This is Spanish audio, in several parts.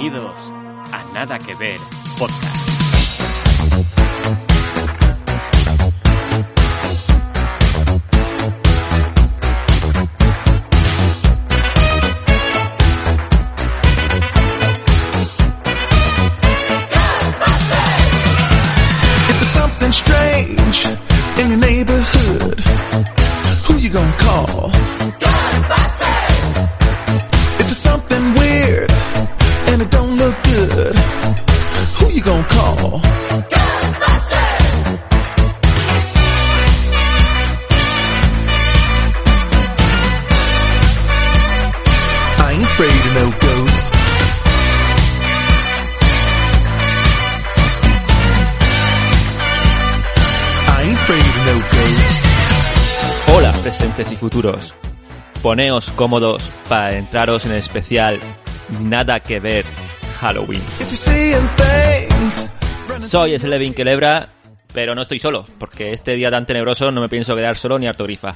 Bienvenidos a Nada que Ver Podcast. Poneos cómodos para entraros en el especial Nada que Ver Halloween. Soy Slevin Kelebra, pero no estoy solo, porque este día tan tenebroso no me pienso quedar solo ni artogrifa.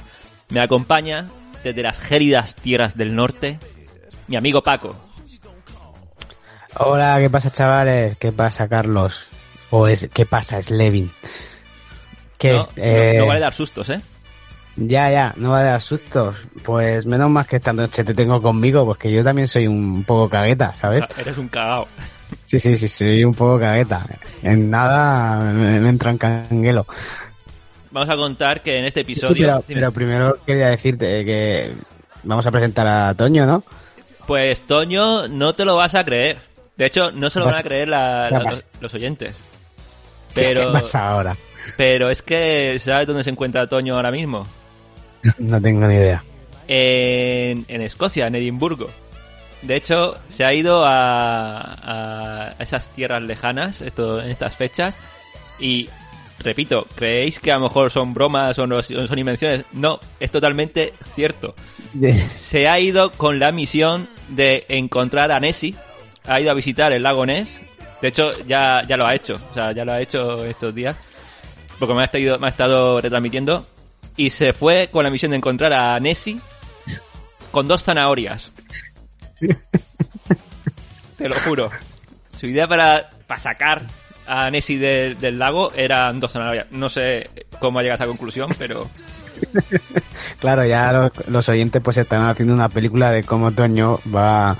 Me acompaña desde las gélidas tierras del norte mi amigo Paco. Hola, ¿qué pasa chavales? ¿Qué pasa Carlos? O es ¿qué pasa Slevin? ¿Qué? No, no- Eh, no vale dar sustos, ¿eh? Ya, ya, no va a dar sustos. Pues menos más que esta noche te tengo conmigo, porque yo también soy un poco cagueta, ¿sabes? Ah, Eres un cagao. Sí, sí, sí, soy un poco cagueta. En nada me, me entra en canguelo. Vamos a contar que en este Sí, episodio... pero, primero quería decirte que vamos a presentar a Toño, ¿no? Pues Toño, no te lo vas a creer. De hecho, no se lo van a creer la- ¿Qué la- pasa? los oyentes. ¿Qué Pero, pasa ahora? pero es que, ¿sabes dónde se encuentra Toño ahora mismo? No tengo ni idea. En, en Escocia, en Edimburgo. De hecho, se ha ido a, a esas tierras lejanas esto, en estas fechas. Y, repito, ¿creéis que a lo mejor son bromas o no son invenciones? No, es totalmente cierto. se ha ido con la misión de encontrar a Nessie. Ha ido a visitar el lago Ness. De hecho, ya, ya lo ha hecho. O sea, ya lo ha hecho estos días. Porque me ha, estado, me ha estado retransmitiendo. Y se fue con la misión de encontrar a Nessie con dos zanahorias. Te lo juro. Su idea para, para sacar a Nessie de- del lago eran dos zanahorias. No sé cómo ha llegado a esa conclusión, pero Claro, ya los, los oyentes pues están haciendo una película de cómo Toño va,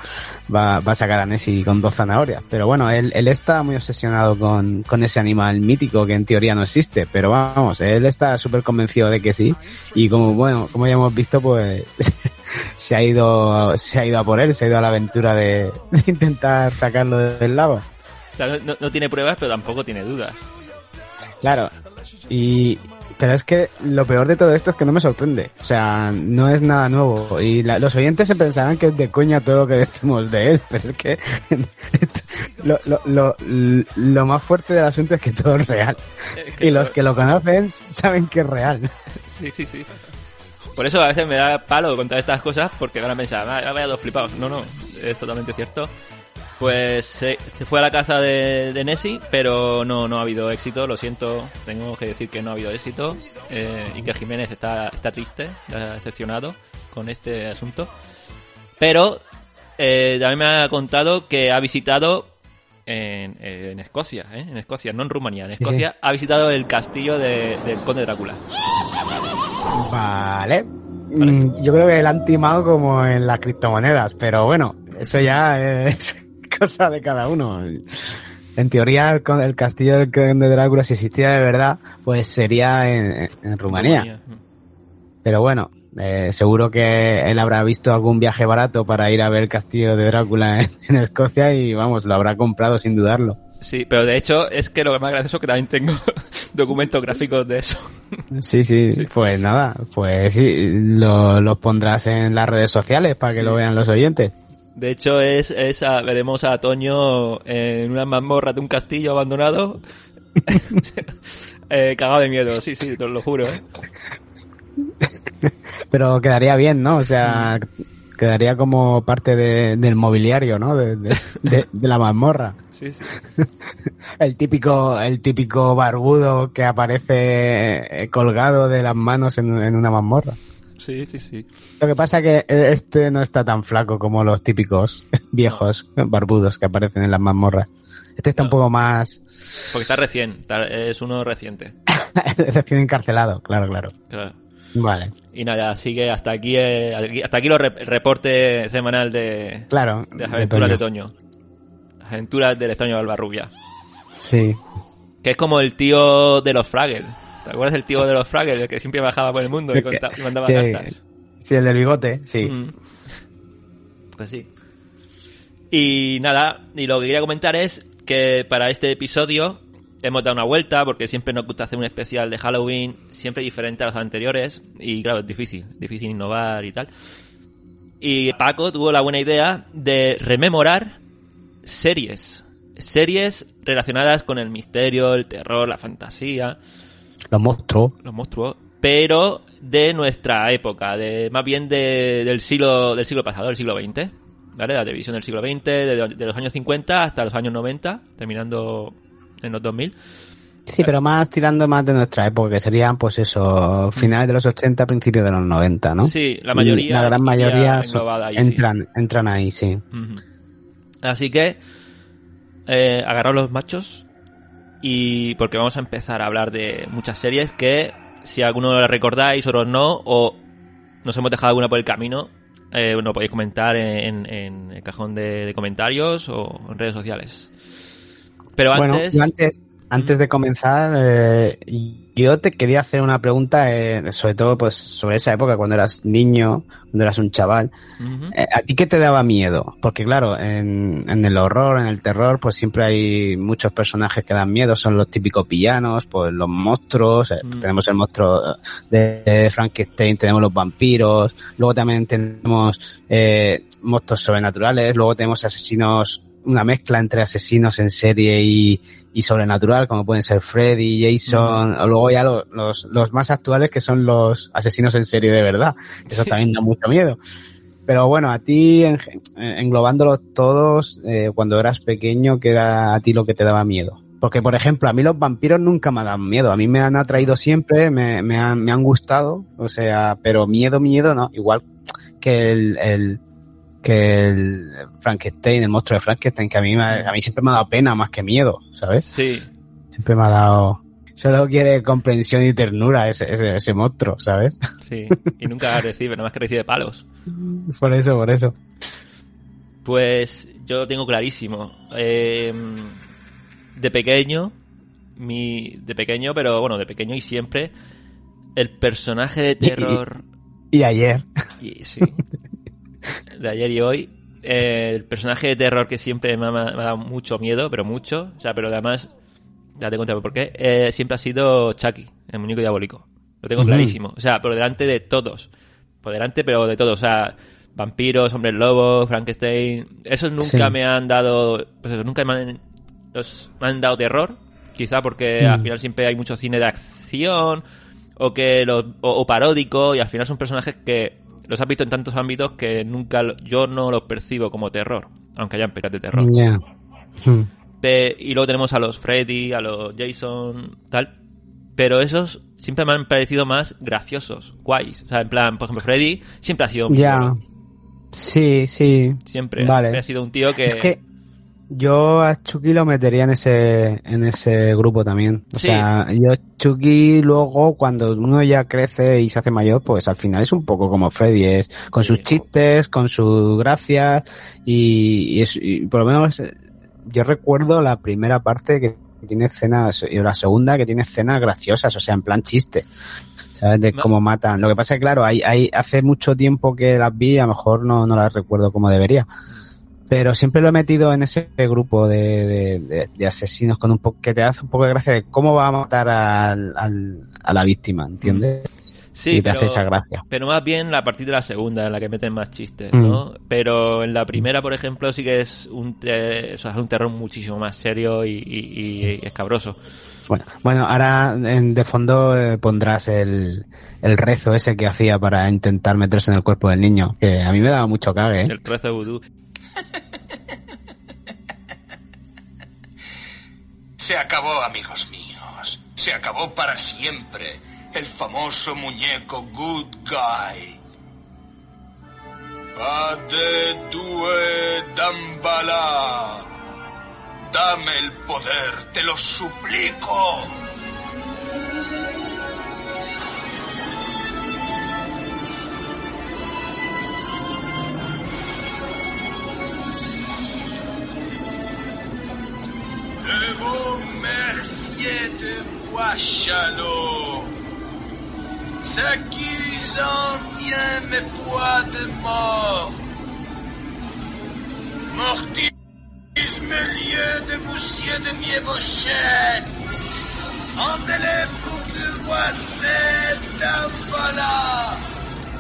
va, va a sacar a Nessie con dos zanahorias. Pero bueno, él, él está muy obsesionado con, con ese animal mítico que en teoría no existe. Pero vamos, él está súper convencido de que sí. Y como bueno, como ya hemos visto, pues se ha ido, se ha ido a por él, se ha ido a la aventura de, de intentar sacarlo del lago. o sea, no, no tiene pruebas, pero tampoco tiene dudas. Claro. Y pero es que lo peor de todo esto es que no me sorprende. O sea, no es nada nuevo. Y la- los oyentes se pensarán que es de coña todo lo que decimos de él. Pero es que lo, lo, lo, lo más fuerte del asunto es que todo es real. Y los que lo conocen saben que es real. Sí, sí, sí. Por eso a veces me da palo contar estas cosas porque van a pensar, "Ah, vaya dos flipados. No, no, es totalmente cierto. Pues se, se fue a la caza de, de Nessie, pero no, no ha habido éxito, lo siento, tengo que decir que no ha habido éxito eh, y que Jiménez está, está triste, está decepcionado con este asunto. Pero eh, también me ha contado que ha visitado en, en Escocia, ¿eh? en Escocia, no en Rumanía, en Sí, Escocia, ha visitado el castillo de- del conde Drácula. Vale. Mm, Yo creo que él han timado como en las criptomonedas. Pero bueno, eso ya es cosa de cada uno. En teoría, el, con- el castillo del Conde de Drácula, si existiera de verdad, pues sería en, en Rumanía. Pero bueno, eh, seguro que él habrá visto algún viaje barato para ir a ver el castillo de Drácula en, en Escocia y vamos, lo habrá comprado sin dudarlo. Sí, pero de hecho es que lo más gracioso es que también tengo documentos gráficos de eso. Sí, sí, pues nada, pues sí, lo, los pondrás en las redes sociales para que lo vean los oyentes. De hecho es, es a- veremos a Toño en una mazmorra de un castillo abandonado, eh, cagado de miedo, sí, sí, te lo juro. ¿eh? Pero quedaría bien, ¿no? O sea, quedaría como parte de- del mobiliario, ¿no? De, de- de- de la mazmorra. Sí, sí. El típico, el típico barbudo que aparece eh, colgado de las manos en, en una mazmorra. Sí, sí, sí. Lo que pasa que este no está tan flaco como los típicos viejos barbudos que aparecen en las mazmorras. Este está un poco más Porque está recién, está- es uno reciente. recién encarcelado, claro, claro. Claro. Vale, Y nada, así que hasta aquí, eh, hasta aquí lo re- el reporte semanal de, claro. de las aventuras de Toño. Toño. Las aventuras del extraño Barbarrubia. Sí. Que es como el tío de los Fraggles. ¿Te acuerdas del tío de los Fraggles? El que siempre bajaba por el mundo y, El que- conta- y mandaba sí. cartas. Sí, el del bigote, sí. Mm. Pues sí. Y nada, y lo que quería comentar es que para este episodio hemos dado una vuelta porque siempre nos gusta hacer un especial de Halloween siempre diferente a los anteriores y claro, es difícil, difícil innovar y tal. Y Paco tuvo la buena idea de rememorar series, series relacionadas con el misterio, el terror, la fantasía, Los monstruos. los monstruos, pero de nuestra época, de más bien de- del siglo del siglo pasado, del siglo XX, ¿vale? La televisión del siglo XX, de, de los años 50 hasta los años 90, terminando en los 2000. Sí, pero más tirando más de nuestra época, que serían, pues eso, finales de los 80, principios de los 90, ¿no? Sí, la mayoría La gran mayoría sí. entran, entran ahí, sí. Así que eh, agarraos los machos y porque vamos a empezar a hablar de muchas series que si alguno la recordáis, otros no, o nos hemos dejado alguna por el camino, eh, lo podéis comentar en, en el cajón de, de comentarios o en redes sociales. Pero Bueno, antes, yo antes, antes de comenzar, eh, yo te quería hacer una pregunta, eh, sobre todo pues sobre esa época, cuando eras niño, cuando eras un chaval. Eh, ¿A ti qué te daba miedo? Porque claro, en, en el horror, en el terror, pues siempre hay muchos personajes que dan miedo, son los típicos villanos, pues los monstruos, eh, Mm. tenemos el monstruo de, de Frankenstein, tenemos los vampiros, luego también tenemos eh, monstruos sobrenaturales, luego tenemos asesinos, una mezcla entre asesinos en serie y, y sobrenatural, como pueden ser Freddy, Jason, o luego ya lo- los, los más actuales que son los asesinos en serie de verdad. Eso Sí. también da mucho miedo. Pero bueno, a ti, en- eh, englobándolos todos, eh, cuando eras pequeño, ¿qué era a ti lo que te daba miedo? Porque, por ejemplo, a mí los vampiros nunca me dan miedo. A mí me han atraído siempre, me, me, han, me han gustado, o sea, pero miedo, miedo, no. Igual que el, el que el Frankenstein, el monstruo de Frankenstein, que a mí, a mí siempre me ha dado pena más que miedo, ¿sabes? Sí, Siempre me ha dado... Solo quiere comprensión y ternura ese, ese, ese monstruo, ¿sabes? sí. Y nunca recibe, nada más que recibe palos. Por eso, por eso. Pues yo lo tengo clarísimo. Eh, de pequeño, mi, de pequeño, pero bueno, de pequeño y siempre, el personaje de terror, Y ayer. y, sí, de ayer y hoy, eh, el personaje de terror que siempre me ha, me ha dado mucho miedo, pero mucho, o sea, pero además, ya te contaré por qué, eh, siempre ha sido Chucky, el muñeco diabólico. Lo tengo clarísimo, o sea, por delante de todos. Por delante, pero de todos, o sea, vampiros, hombres lobos, Frankenstein, esos nunca Sí. me han dado, pues eso, nunca me han, los- me han dado terror, quizá porque Mm. al final siempre hay mucho cine de acción o que los, o, o paródico y al final son personajes que los has visto en tantos ámbitos que nunca yo no los percibo como terror, aunque hayan pelis de terror. Ya. Hmm. Pe- y luego tenemos a los Freddy, a los Jason, tal. Pero esos siempre me han parecido más graciosos, guays. O sea, en plan, por ejemplo, Freddy siempre ha sido un Ya. Sí, sí. Siempre. Vale. Ha sido un tío que... Es que yo a Chucky lo metería en ese, en ese grupo también. O Sí. sea, yo Chucky luego cuando uno ya crece y se hace mayor, pues al final es un poco como Freddy, es con Sí. sus chistes, con sus gracias y, y es, y por lo menos yo recuerdo la primera parte que tiene escenas y la segunda que tiene escenas graciosas, o sea, en plan chiste. ¿Sabes? De cómo matan. Lo que pasa es que, claro, hay, hay, hace mucho tiempo que las vi, a lo mejor no, no las recuerdo como debería. Pero siempre lo he metido en ese grupo de, de, de- de asesinos con un poco, que te hace un poco de gracia de cómo va a matar al, al- a la víctima, ¿entiendes? Sí, y te pero, hace esa gracia. pero más bien a partir de la segunda, en la que meten más chistes, Mm. ¿no? Pero en la primera, por ejemplo, sí que es un, te- o sea, es un terror muchísimo más serio y, y- y escabroso. Bueno, bueno, ahora en, de fondo eh, pondrás el, el rezo ese que hacía para intentar meterse en el cuerpo del niño, que a mí me daba mucho cague, ¿eh? El de vudú. Se acabó, amigos míos. Se acabó para siempre. el famoso muñeco Good Guy. Ade due Dambala. Dame el poder, te lo suplico. Je vous remerciez de moi, chalot. Ce qui en mes poids de mort. Mortis, mes lieux de boussier de mièvochette. Endelez pour que moi cette voilà.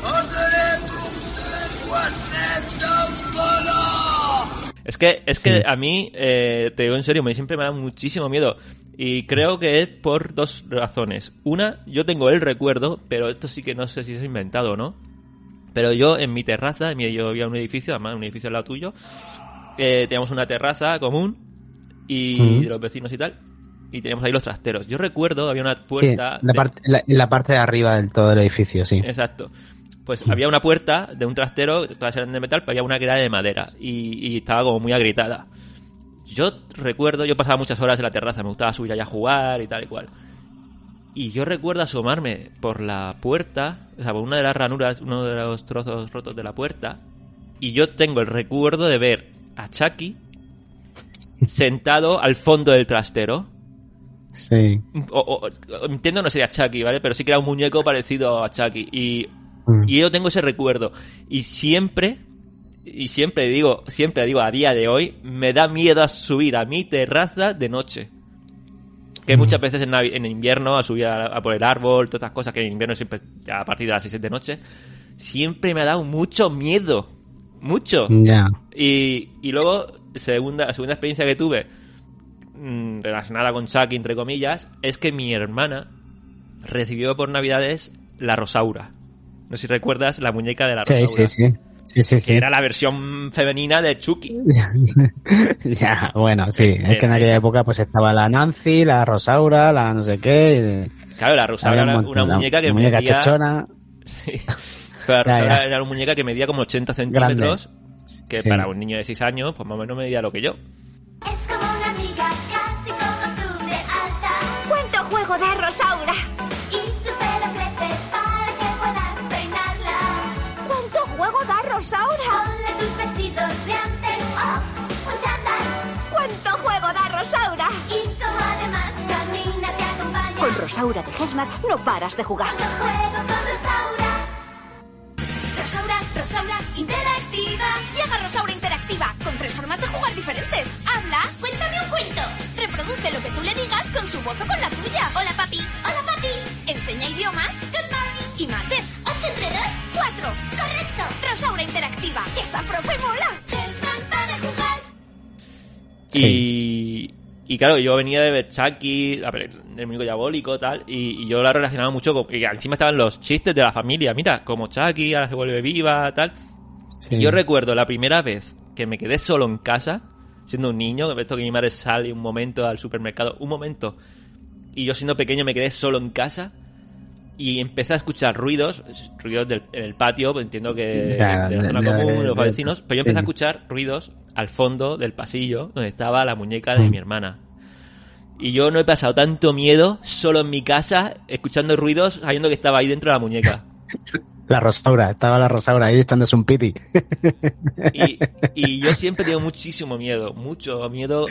Endelez pour que moi cette voilà. Es que, es que Sí. a mí, eh, te digo en serio, me siempre me da muchísimo miedo. Y creo que es por dos razones. Una, yo tengo el recuerdo, pero esto sí que no sé si es inventado o no. Pero yo en mi terraza, en mi- yo en un edificio, además un edificio al lado tuyo, eh, teníamos una terraza común y Ujú. de los vecinos y tal. Y teníamos ahí los trasteros. Yo recuerdo, había una Sí, puerta. la de- parte, la, la parte de arriba del todo el edificio, sí. Exacto. Pues había una puerta de un trastero, todas eran de metal, pero había una que era de madera y, y estaba como muy agrietada. Yo recuerdo, yo pasaba muchas horas en la terraza, me gustaba subir allá a jugar y tal y cual. Y yo recuerdo asomarme por la puerta, o sea, por una de las ranuras, uno de los trozos rotos de la puerta, y yo tengo el recuerdo de ver a Chucky sentado al fondo del trastero. Sí. O, o- o- entiendo no sería Chucky, ¿vale? Pero sí que era un muñeco parecido a Chucky. Y, Mm. y yo tengo ese recuerdo. Y siempre, y siempre digo, siempre digo a día de hoy, me da miedo a subir a mi terraza de noche. Que muchas veces en, en invierno, a subir a, a por el árbol, todas estas cosas, que en invierno siempre, a partir de las 6 de noche, siempre me ha dado mucho miedo. Mucho. Ya. Y, y luego, segunda, segunda experiencia que tuve mm, relacionada con Chucky, entre comillas, es que mi hermana recibió por Navidades la Rosaura. No sé si recuerdas la muñeca de la Sí, Rosaura. sí, sí. Sí, sí, sí. Que era la versión femenina de Chucky. ya, bueno, sí. Es Era que en aquella esa. época pues estaba la Nancy, la Rosaura, la no sé qué. y- Claro, la Rosaura era un montón, una la- muñeca que la muñeca medía... chochona. Sí. Pero la Ya, Rosaura ya. era una muñeca que medía como 80 centímetros, que Sí. para un niño de 6 años, pues más o menos medía lo que yo. Es como una amiga, casi como tú de alta. ¿Cuánto juego da Rosaura? Da Rosaura? Ponle tus vestidos de antes o un. ¿Cuánto juego da Rosaura? Y como además camina te acompaña. Con Rosaura de Hesmar no paras de jugar. Cuando juego con Rosaura. Rosaura, Rosaura Interactiva. Llega Rosaura Interactiva con tres formas de jugar diferentes. Habla, cuéntame un cuento. Reproduce lo que tú le digas con su voz o con la tuya. Hola papi, hola papi. Enseña idiomas, good morning. Y mates. 8 entre 2, 4. Correcto. Rosaura Interactiva. Esta profe mola. Es para jugar. Y, y claro, yo venía de ver Chucky, a ver, el muñeco diabólico tal, y, y yo la relacionaba mucho con. Y encima estaban los chistes de la familia. Mira, como Chucky ahora se vuelve viva, tal. Sí. Y Yo recuerdo la primera vez que me quedé solo en casa, siendo un niño, que esto que mi madre sale un momento al supermercado, un momento, y yo siendo pequeño me quedé solo en casa y empecé a escuchar ruidos, ruidos del, en el patio, pues entiendo que Ya, de la zona común, de los vecinos, pero yo empecé a escuchar ruidos al fondo del pasillo donde estaba la muñeca de Mm. mi hermana. Y yo no he pasado tanto miedo solo en mi casa, escuchando ruidos, sabiendo que estaba ahí dentro de la muñeca. La Rosaura, estaba la Rosaura ahí echándose un piti. Y, y yo siempre tengo muchísimo miedo, mucho miedo.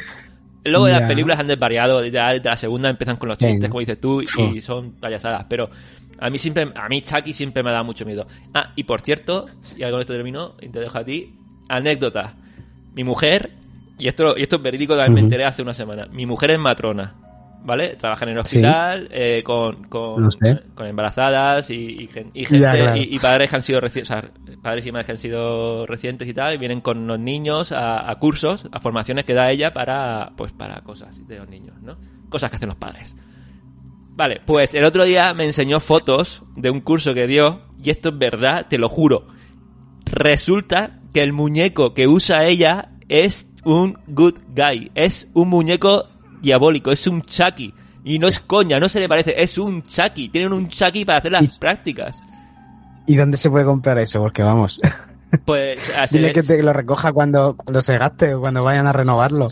Luego de las películas han desvariado, desde la segunda empiezan con los chistes, como dices tú, y son payasadas, pero a mí siempre, a mí Chucky siempre me da mucho miedo. Ah, y por cierto, ya con esto termino, y te dejo a ti, anécdota. Mi mujer, y esto, y esto es verídico, también me enteré hace una semana, mi mujer es matrona, ¿vale? Trabaja en el hospital, eh, con, con, con embarazadas y, y gen- y gente, Ya, claro. y, y padres que han sido reci- o sea, padres y madres que han sido recientes y tal, y vienen con los niños a, a cursos, a formaciones que da ella para, pues para cosas de los niños, ¿no? Cosas que hacen los padres. Vale, pues el otro día me enseñó fotos de un curso que dio, y esto es verdad, te lo juro. Resulta que el muñeco que usa ella es un good guy, es un muñeco diabólico, es un Chucky. Y no es coña, no se le parece, es un Chucky. Tienen un Chucky para hacer las Y- prácticas. ¿Y dónde se puede comprar eso? Porque vamos, Pues, así dile es. que te lo recoja cuando, cuando se gaste o cuando vayan a renovarlo.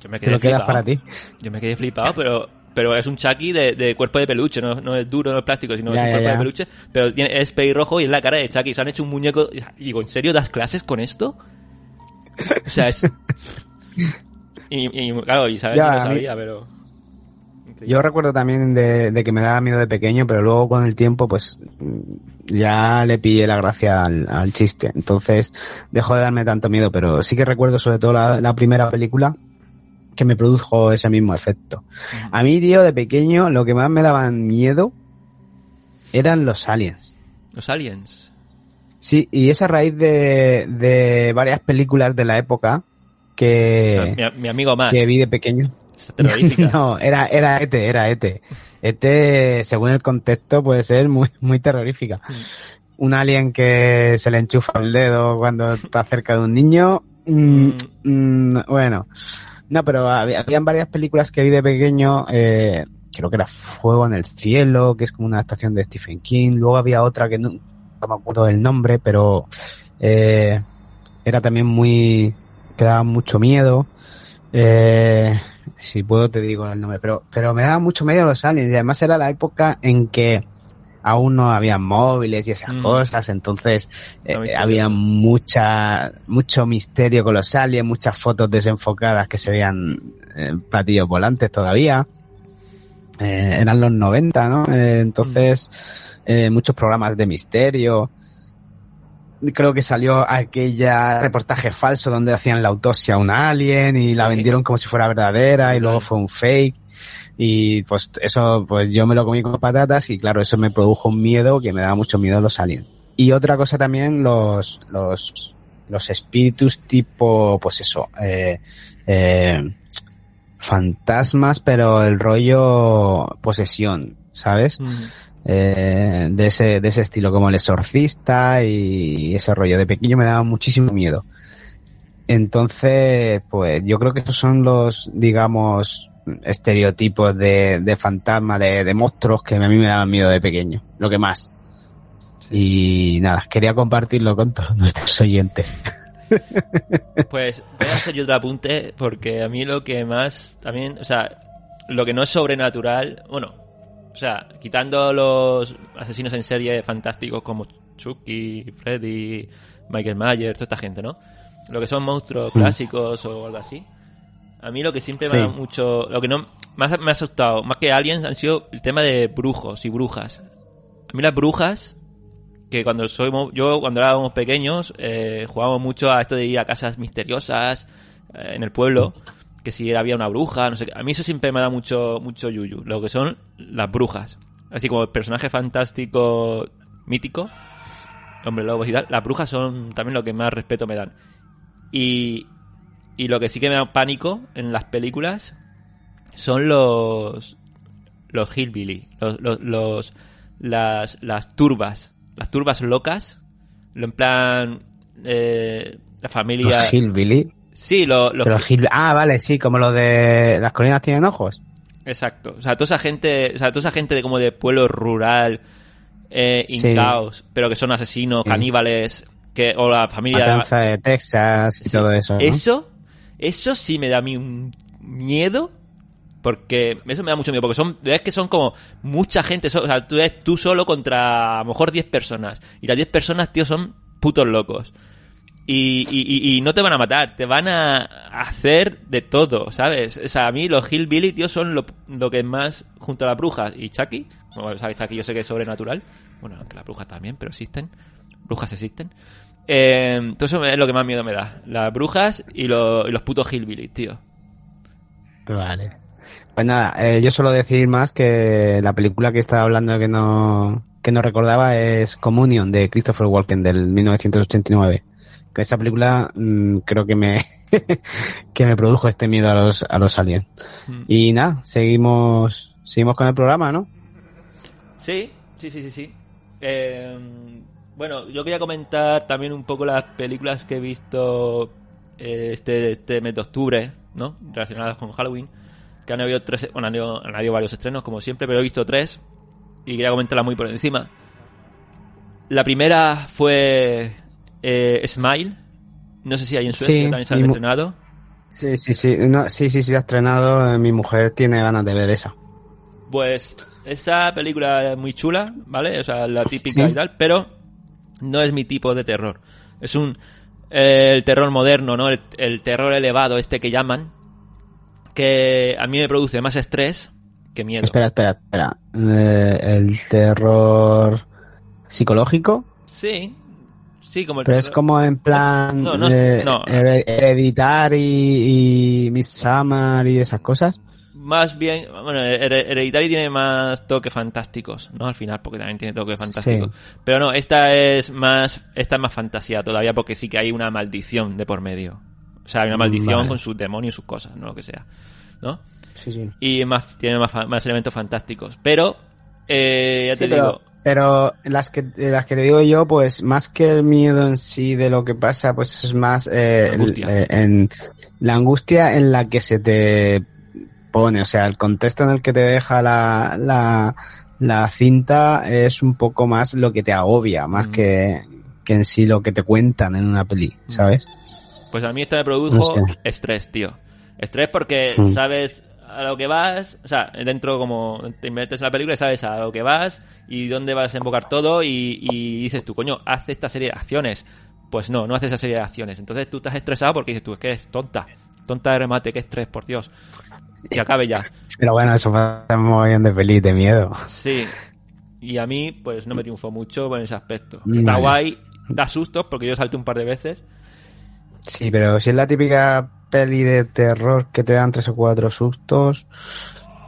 Yo me Te quedé lo quedas para ti. Yo me quedé flipado, pero, pero es un Chucky de, de cuerpo de peluche, no, no es duro, no es plástico, sino Ya, es un cuerpo ya. de peluche. Pero tiene, es pelirrojo y es la cara de Chucky. Se han hecho un muñeco. Y digo, ¿en serio das clases con esto? O sea, es. Y, y, claro, Isabel Ya, no lo a mí- sabía, pero. Increíble. Yo recuerdo también de, de que me daba miedo de pequeño, pero luego con el tiempo, pues mm, ya le pillé la gracia al, al chiste. Entonces dejó de darme tanto miedo, pero sí que recuerdo sobre todo la, la primera película que me produjo ese mismo efecto. A mí, tío, de pequeño, lo que más me daban miedo eran los aliens. Los aliens. Sí, y esa raíz de, de varias películas de la época que, mi, mi amigo Matt. que vi de pequeño. No, era, era ET, era ET. ET, según el contexto, puede ser muy, muy terrorífica. Un alien que se le enchufa el dedo cuando está cerca de un niño. mm, mm, bueno, no, pero había, habían varias películas que vi de pequeño. Eh, creo que era Fuego en el Cielo, que es como una adaptación de Stephen King. Luego había otra que no, no me acuerdo del nombre, pero eh, era también muy. Que daba mucho miedo. Eh, si puedo te digo el nombre, pero, pero me daba mucho miedo los aliens y además era la época en que aún no había móviles y esas Mm. cosas, entonces eh, había mucha, mucho misterio con los aliens, muchas fotos desenfocadas que se veían en platillos volantes todavía. Eh, eran los 90, ¿no? Eh, entonces, eh, muchos programas de misterio. Creo que salió aquella reportaje falso donde hacían la autopsia a un alien y la vendieron como si fuera verdadera y luego fue un fake. Y pues eso, pues yo me lo comí con patatas y claro, eso me produjo un miedo que me daba mucho miedo los aliens. Y otra cosa también, los, los, los espíritus tipo, pues eso, eh, eh, fantasmas, pero el rollo posesión, ¿sabes? Mm. Eh, de ese, de ese estilo, como el exorcista y ese rollo. De pequeño me daba muchísimo miedo. Entonces, pues yo creo que esos son los, digamos, estereotipos de, de fantasma, de, de monstruos que a mí me daban miedo de pequeño. Lo que más. Y nada, quería compartirlo con todos nuestros oyentes. Pues voy a hacer yo otro apunte porque a mí lo que más también, o sea, lo que no es sobrenatural, bueno, o sea, quitando los asesinos en serie fantásticos como Chucky, Freddy, Michael Myers, toda esta gente, ¿no? Lo que son monstruos Mm. clásicos o algo así. A mí lo que siempre me ha mucho, lo que no más me ha asustado, más que aliens, han sido el tema de brujos y brujas. A mí las brujas, que cuando somos, yo cuando éramos pequeños, eh, jugábamos mucho a esto de ir a casas misteriosas eh, en el pueblo, que si había una bruja, no sé qué. A mí eso siempre me da mucho, mucho yuyu, lo que son las brujas. Así como el personaje fantástico mítico, hombre lobos y tal, las brujas son también lo que más respeto me dan. Y, y lo que sí que me da pánico en las películas son los los hillbilly, los, los, los- las, las turbas, las turbas locas, lo en plan eh, la familia. Los Hillbilly. Sí, lo- los Pero ah, vale, sí, como lo de las colinas tienen ojos. Exacto. O sea, toda esa gente, o sea, toda esa gente de como de pueblo rural, eh, Sí. incaos, pero que son asesinos, Sí. caníbales, que, o la familia. Matanza de Texas y Sí. todo eso. ¿no? Eso, eso sí me da a mí un miedo. Porque eso me da mucho miedo, porque son, ves que son como mucha gente, o sea, tú eres tú solo contra a lo mejor 10 personas. Y las 10 personas, tío, son putos locos. Y, y, no te van a matar, te van a hacer de todo, ¿sabes? O sea, a mí los Hillbilly, tío, son lo, lo que más, junto a las brujas y Chucky, bueno, sabes, Chucky yo sé que es sobrenatural, bueno, aunque las brujas también, pero existen, brujas existen. Eh, eso es lo que más miedo me da, las brujas y, lo- y los putos Hillbilly, tío. Vale. Pues nada, eh, yo suelo decir más que la película que estaba hablando que no, que no recordaba es Communion de Christopher Walken del 1989. Que esa película mm, creo que me, que me produjo este miedo a los, a los aliens. Mm. Y nada, seguimos, seguimos con el programa, ¿no? Sí, sí, sí, sí, sí. Eh, bueno, yo quería comentar también un poco las películas que he visto eh, este, este mes de octubre, ¿no? Relacionadas con Halloween. que han habido tres, bueno, han habido, han habido varios estrenos, como siempre, pero he visto tres y quería comentarla muy por encima. La primera fue eh, Smile. No sé si hay en Suecia Sí, también se han mu- estrenado. Sí, sí, sí. No, sí, sí, sí, ha estrenado. eh, Mi mujer tiene ganas de ver esa. Pues esa película es muy chula, ¿vale? O sea, la típica Sí. y tal, pero no es mi tipo de terror. Es un eh, el terror moderno, ¿no? El, el terror elevado este que llaman, que a mí me produce más estrés que miedo. Espera, espera, espera. Eh, el terror psicológico, Sí, sí, como el pero es como en plan No, no, eh, no. Hereditar y, y Midsommar y esas cosas. Más bien, bueno, Her- Hereditary tiene más toques fantásticos, ¿no? Al final, porque también tiene toques fantásticos. Pero no, esta es más, esta es más fantasía todavía, porque sí que hay una maldición de por medio. O sea, hay una maldición Vale. con sus demonios y sus cosas, ¿no? Lo que sea, ¿no? Sí, sí. Y más, tiene más, más elementos fantásticos. Pero, eh, ya te pero, digo, pero las que las que te digo yo, pues más que el miedo en sí de lo que pasa, pues es más eh, el- eh, en la angustia en la que se te pone, o sea, el contexto en el que te deja la, la, la cinta es un poco más lo que te agobia, más Mm. que, que en sí lo que te cuentan en una peli, ¿sabes? Pues a mí esta me produjo No sé. estrés, tío. Estrés porque Mm. sabes a lo que vas, o sea, dentro como te metes en la película y sabes a lo que vas y dónde vas a desembocar todo y, y dices tú, coño, haz esta serie de acciones. Pues no, no haces esa serie de acciones. Entonces tú estás estresado porque dices tú, es que es tonta. Tonta de remate, que estrés, por Dios. Que acabe ya. Pero bueno, eso pasa muy bien de peli de miedo. Sí. Y a mí, pues no me triunfó mucho en ese aspecto. Está guay, da sustos porque yo salté un par de veces. Sí, pero si es la típica peli de terror que te dan tres o cuatro sustos,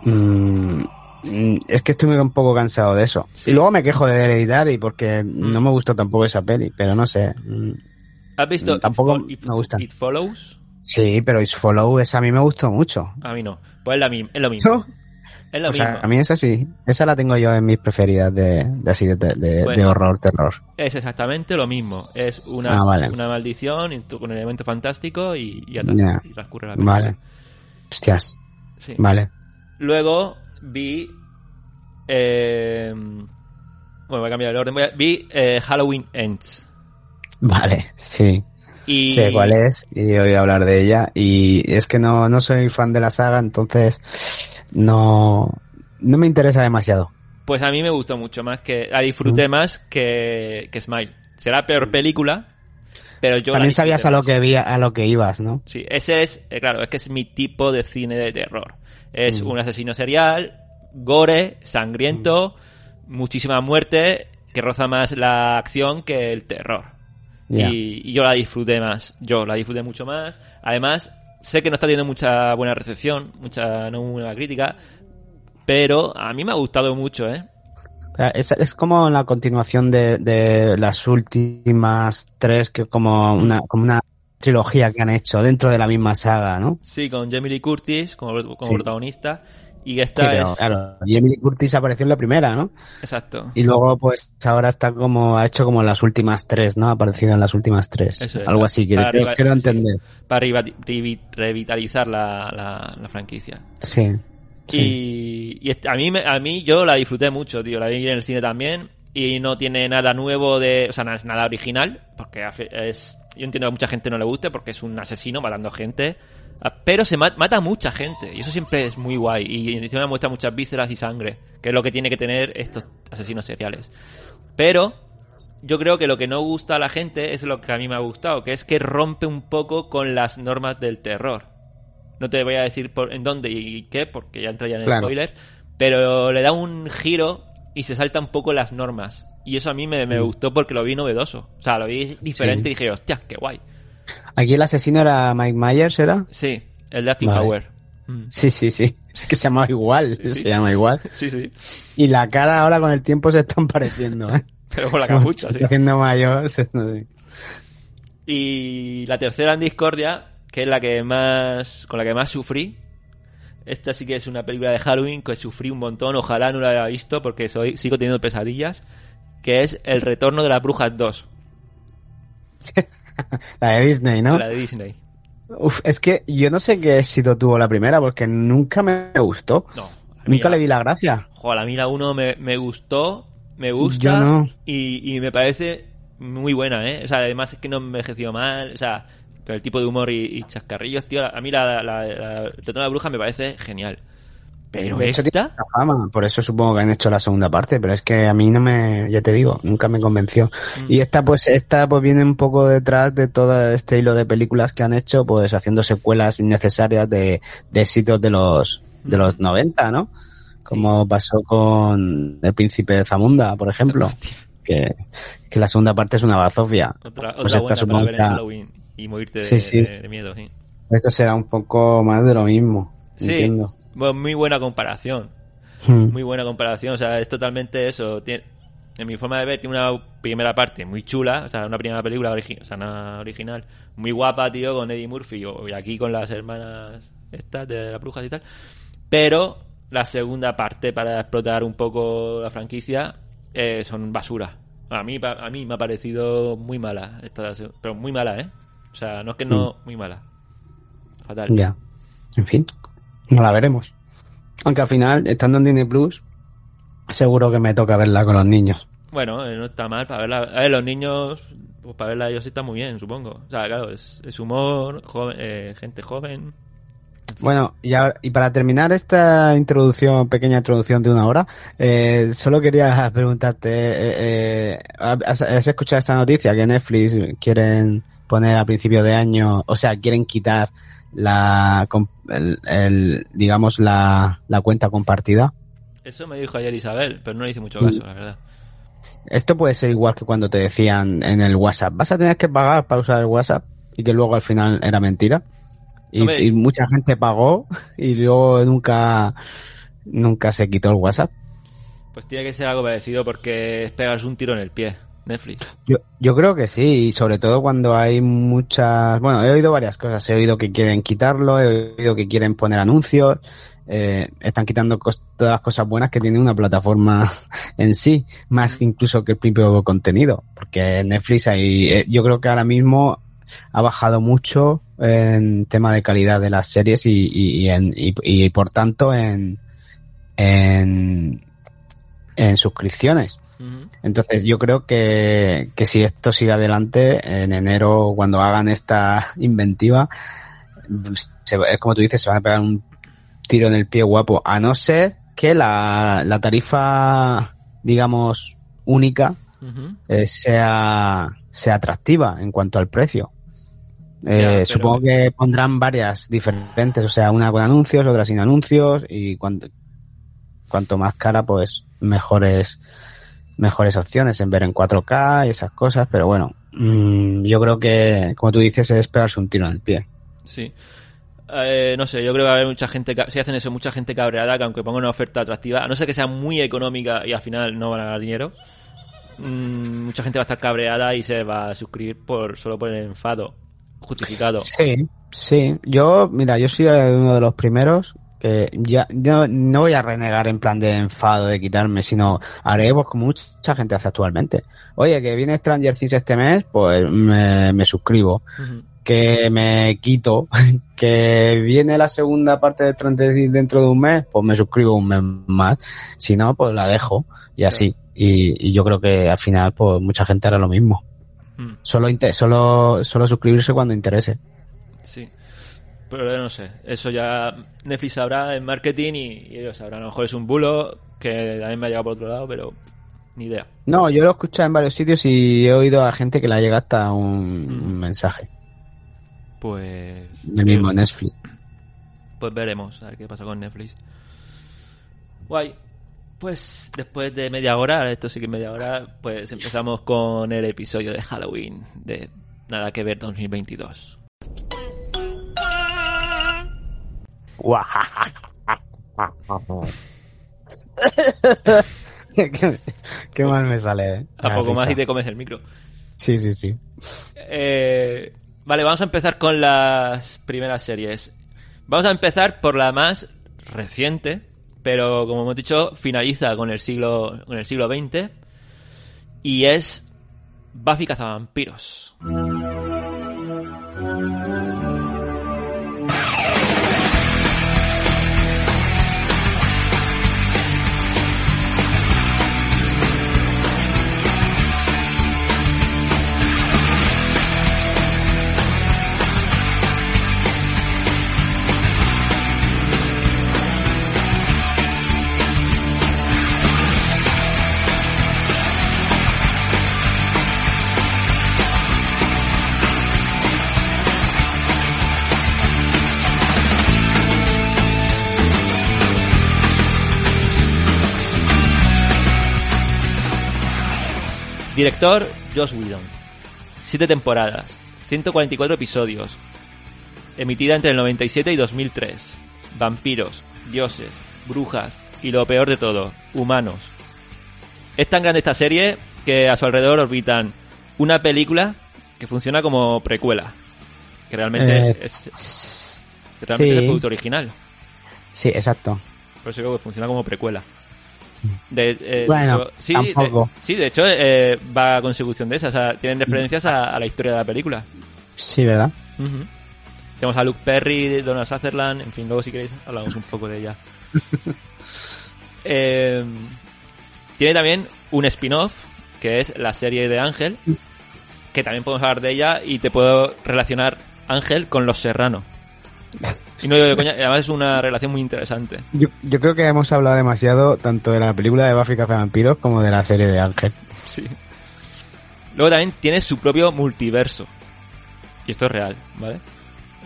mm, mm, es que estoy un poco cansado de eso. Sí. Y luego me quejo de Hereditary porque Mm. no me gustó tampoco esa peli, pero no sé. mm, ¿Has visto tampoco It, Fo- It- me gusta. It Follows? Sí, pero Is Follow, esa a mí me gustó mucho. A mí no. Pues es, la es lo mismo. ¿No? Es lo O mismo. sea, a mí esa sí. Esa la tengo yo en mis preferidas de, de así de, de- de Bueno. horror, terror. Es exactamente lo mismo. Es una, Ah, vale. una maldición y tú- con elemento fantástico y ya está. Y transcurre la película. Vale. Hostias. Sí. Vale. Luego vi. eh, bueno, voy a cambiar el orden. Voy a- vi eh, Halloween Ends. Vale, sí. Y Sé cuál es y he oído hablar de ella y es que no, no soy fan de la saga, entonces no, no me interesa demasiado. Pues a mí me gustó mucho más que. La disfruté Mm. más que, que Smile. Será peor película, pero yo. También sabías a lo que vi, a lo que ibas, ¿no? Sí, ese es, eh, claro, es que es mi tipo de cine de terror. Es Mm. un asesino serial, gore, sangriento, muchísima muerte, que roza más la acción que el terror. Y, y yo la disfruté más, yo la disfruté mucho más. Además, sé que no está teniendo mucha buena recepción, mucha no buena crítica, pero a mí me ha gustado mucho, ¿eh? Es, es como la continuación de, de las últimas tres, que como una, como una trilogía que han hecho dentro de la misma saga, ¿no? Sí, con Jamie Lee Curtis como, como Sí. protagonista. Y Sí, esta pero es... claro, Jamie Lee Curtis apareció en la primera, ¿no? Exacto. Y luego, pues, ahora está como, ha hecho como las últimas tres, ¿no? Ha aparecido en las últimas tres. Eso es, Algo así, quiero sí. entender. Para revi- revi- revitalizar la, la- la franquicia. Sí. sí. Y, y a mí a mí yo la disfruté mucho, tío. La vi en el cine también y no tiene nada nuevo de, o sea, nada, original, porque es yo entiendo que a mucha gente no le guste porque es un asesino matando gente, pero se ma- mata a mucha gente y eso siempre es muy guay y encima muestra muchas vísceras y sangre, que es lo que tiene que tener estos asesinos seriales. Pero yo creo que lo que no gusta a la gente es lo que a mí me ha gustado, que es que rompe un poco con las normas del terror. No te voy a decir por, en dónde y qué, porque ya entra ya en el spoiler, pero le da un giro y se salta un poco las normas. Y eso a mí me, me Mm. gustó porque lo vi novedoso. O sea, lo vi diferente Sí. y dije, hostia, qué guay. Aquí el asesino era Mike Myers, ¿era? Sí, el de Vale. Power. Mm. Sí, sí, sí. Es que se llama igual, Sí, sí. se llama igual. Sí, sí. Y la cara ahora con el tiempo se están pareciendo, ¿eh? Pero con la capucha, sí. haciendo mayor. se- Y la tercera en discordia, que es la que más con la que más sufrí. Esta sí que es una película de Halloween que sufrí un montón, ojalá no la haya visto porque soy, sigo teniendo pesadillas, que es El retorno de las brujas 2, La de Disney, ¿no? la de Disney. Uf, es que yo no sé qué éxito tuvo la primera porque nunca me gustó. No. Nunca la- le vi la gracia. Joder, a mí la 1 me, me gustó, me gusta Yo no. y, y me parece muy buena, ¿eh? O sea, además es que no envejeció mal, o sea, con el tipo de humor y, y chascarrillos, tío, a mí la, la, la, de la Bruja me parece genial. Pero De hecho, tiene esta... mucha fama, por eso supongo que han hecho la segunda parte, pero es que a mí no me, ya te digo, nunca me convenció. Mm. Y esta pues, esta pues viene un poco detrás de todo este hilo de películas que han hecho, pues haciendo secuelas innecesarias de, de éxitos de los, de los 90, ¿no? Como pasó con El Príncipe de Zamunda, por ejemplo, Hostia, que, que la segunda parte es una bazofia. otra, Pues otra esta buena para ver en Halloween y morirte de, Sí, sí. de- de miedo, sí. Esto será un poco más de lo mismo, Sí, entiendo. Bueno, muy buena comparación. Hmm. muy buena comparación. O sea, es totalmente eso. Tiene, en mi forma de ver, tiene una primera parte muy chula. O sea, una primera película origi- o sea, una original. Muy guapa, tío, con Eddie Murphy. o- Y aquí con las hermanas estas de las brujas y tal. Pero la segunda parte, para explotar un poco la franquicia, eh, son basura. A mí, a mí me ha parecido muy mala. Esta, pero muy mala, ¿eh? O sea, no es que no... Muy mala. Fatal. Ya. En fin, no la veremos. Aunque al final, estando en Disney Plus, seguro que me toca verla con los niños. Bueno, eh, no está mal para verla. A ver, los niños, pues para verla ellos sí está muy bien, supongo. O sea, claro, es, es humor, joven, eh, gente joven. Bueno, y, ahora- y para terminar esta introducción, pequeña introducción de una hora, eh, solo quería preguntarte, eh, eh, ¿has, has escuchado esta noticia que Netflix quieren poner a principio de año, o sea, quieren quitar la, el, el- digamos, la, la cuenta compartida? Eso me dijo ayer Isabel, pero no le hice mucho caso, la verdad. Esto puede ser igual que cuando te decían en el WhatsApp, vas a tener que pagar para usar el WhatsApp y que luego al final era mentira. Y, mucha gente pagó y luego nunca, nunca se quitó el WhatsApp. Pues tiene que ser algo parecido porque es pegarse un tiro en el pie, Netflix. Yo, yo creo que sí, y sobre todo cuando hay muchas, bueno, he oído varias cosas, he oído que quieren quitarlo, he oído que quieren poner anuncios, eh, están quitando todas las cosas buenas que tiene una plataforma en sí, más que incluso que el propio contenido, porque Netflix ahí, eh, yo creo que ahora mismo ha bajado mucho en tema de calidad de las series y, y, y en, y, y por tanto en, en, en suscripciones. Entonces yo creo que, que si esto sigue adelante, en enero, cuando hagan esta inventiva, se es como tú dices, se van a pegar un tiro en el pie guapo, a no ser que la, la tarifa, digamos, única eh, sea, sea atractiva en cuanto al precio. Eh, Ya, pero- Supongo que pondrán varias diferentes, o sea, una con anuncios, otra sin anuncios, y cuanto, cuanto más cara, pues mejores, mejores opciones en ver en 4K y esas cosas, pero bueno, mm, yo creo que, como tú dices, es pegarse un tiro en el pie. Sí. Eh, no sé, yo creo que va a haber mucha gente, si hacen eso, mucha gente cabreada que aunque ponga una oferta atractiva, a no ser que sea muy económica y al final no van a ganar dinero, mm, mucha gente va a estar cabreada y se va a suscribir por solo por el enfado justificado. Sí, sí. Yo, mira, yo soy uno de los primeros que ya yo no voy a renegar en plan de enfado de quitarme, sino haré pues como mucha gente hace actualmente. Oye, que viene Stranger Things este mes, pues me, me suscribo. Que me quito. Que viene la segunda parte de Stranger Things dentro de un mes, pues me suscribo un mes más. Si no, pues la dejo. Y así. Y, y yo creo que al final, pues mucha gente hará lo mismo. Mm, Solo, inte- solo, solo suscribirse cuando interese. Sí. Pero no sé, eso ya Netflix sabrá en marketing y, y ellos sabrán. A lo mejor es un bulo que también me ha llegado por otro lado, pero ni idea. No, yo lo he escuchado en varios sitios y he oído a gente que le ha llegado hasta un, Mm. un mensaje Pues. del mismo Netflix. Pues veremos, a ver qué pasa con Netflix. Guay. Pues después de media hora, esto sí que es media hora, pues empezamos con el episodio de Halloween de Nada que ver 2022. Qué, qué mal me sale, ¿eh? A poco más y te comes el micro. Sí, sí, sí. Eh, vale, vamos a empezar con las primeras series. Vamos a empezar por la más reciente, pero como hemos dicho, finaliza con el siglo, con el siglo XX y es Buffy cazavampiros. Director, Josh Whedon. Siete temporadas, 144 episodios. Emitida entre el 97 y 2003. Vampiros, dioses, brujas y lo peor de todo, humanos. Es tan grande esta serie que a su alrededor orbitan una película que funciona como precuela. Que realmente Eh, es, que realmente es el sí. producto original. Sí, exacto. Por eso digo que funciona como precuela. De, eh, Bueno, hecho- sí, tampoco. de- sí, de hecho eh, va a consecución de esa. O sea, tienen referencias a, a la historia de la película. Sí, ¿verdad? Tenemos a Luke Perry, Donald Sutherland, en fin, luego si queréis hablamos un poco de ella. Eh, tiene también un spin-off, que es la serie de Ángel, que también podemos hablar de ella y te puedo relacionar Ángel con Los Serrano. Y no digo de coña, además es una relación muy interesante. Yo, yo creo que hemos hablado demasiado tanto de la película de Buffy Cazavampiros como de la serie de Ángel. Sí. Luego también tiene su propio multiverso. Y esto es real, ¿vale?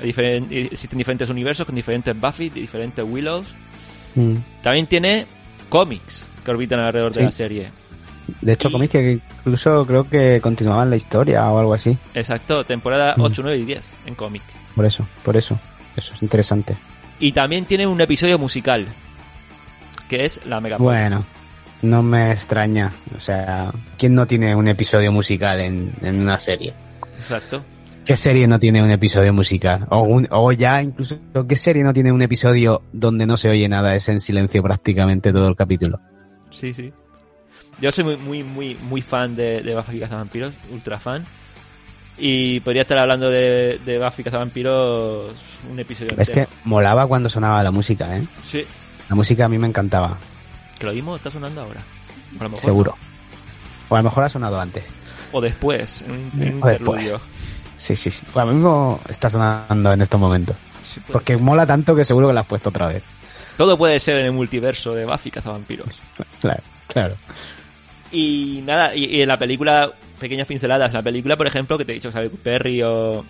Existen diferentes universos con diferentes Buffy, diferentes Willows. Mm. También tiene cómics que orbitan alrededor Sí. de la serie. De hecho, Y- cómics que incluso creo que continuaban la historia o algo así. Exacto, temporada Mm. 8, 9 y 10 en cómic. Por eso, por eso. Eso es interesante. Y también tiene un episodio musical, que es la Mega Bueno, no me extraña. O sea, ¿quién no tiene un episodio musical en, en una serie? Exacto. ¿Qué serie no tiene un episodio musical? O, un- o ya incluso, ¿qué serie no tiene un episodio donde no se oye nada? Es en silencio prácticamente todo el capítulo. Sí, sí. Yo soy muy, muy, muy, muy fan de, de Buffy Cazavampiros, ultra fan. Y podría estar hablando de, de Buffy Cazavampiros un episodio Es que molaba cuando sonaba la música, ¿eh? Sí, La música a mí me encantaba, que lo mismo está sonando ahora. A lo mejor seguro. O a lo mejor ha sonado antes. O después, en un, en un O después. Sí, sí, sí. Lo mismo está sonando en estos momentos. Sí, Porque mola tanto que seguro que la has puesto otra vez. Todo puede ser en el multiverso de Buffy Cazavampiros. Claro, claro. Y nada, y, y en la película, pequeñas pinceladas, en la película, por ejemplo, que te he dicho, sale Perry o,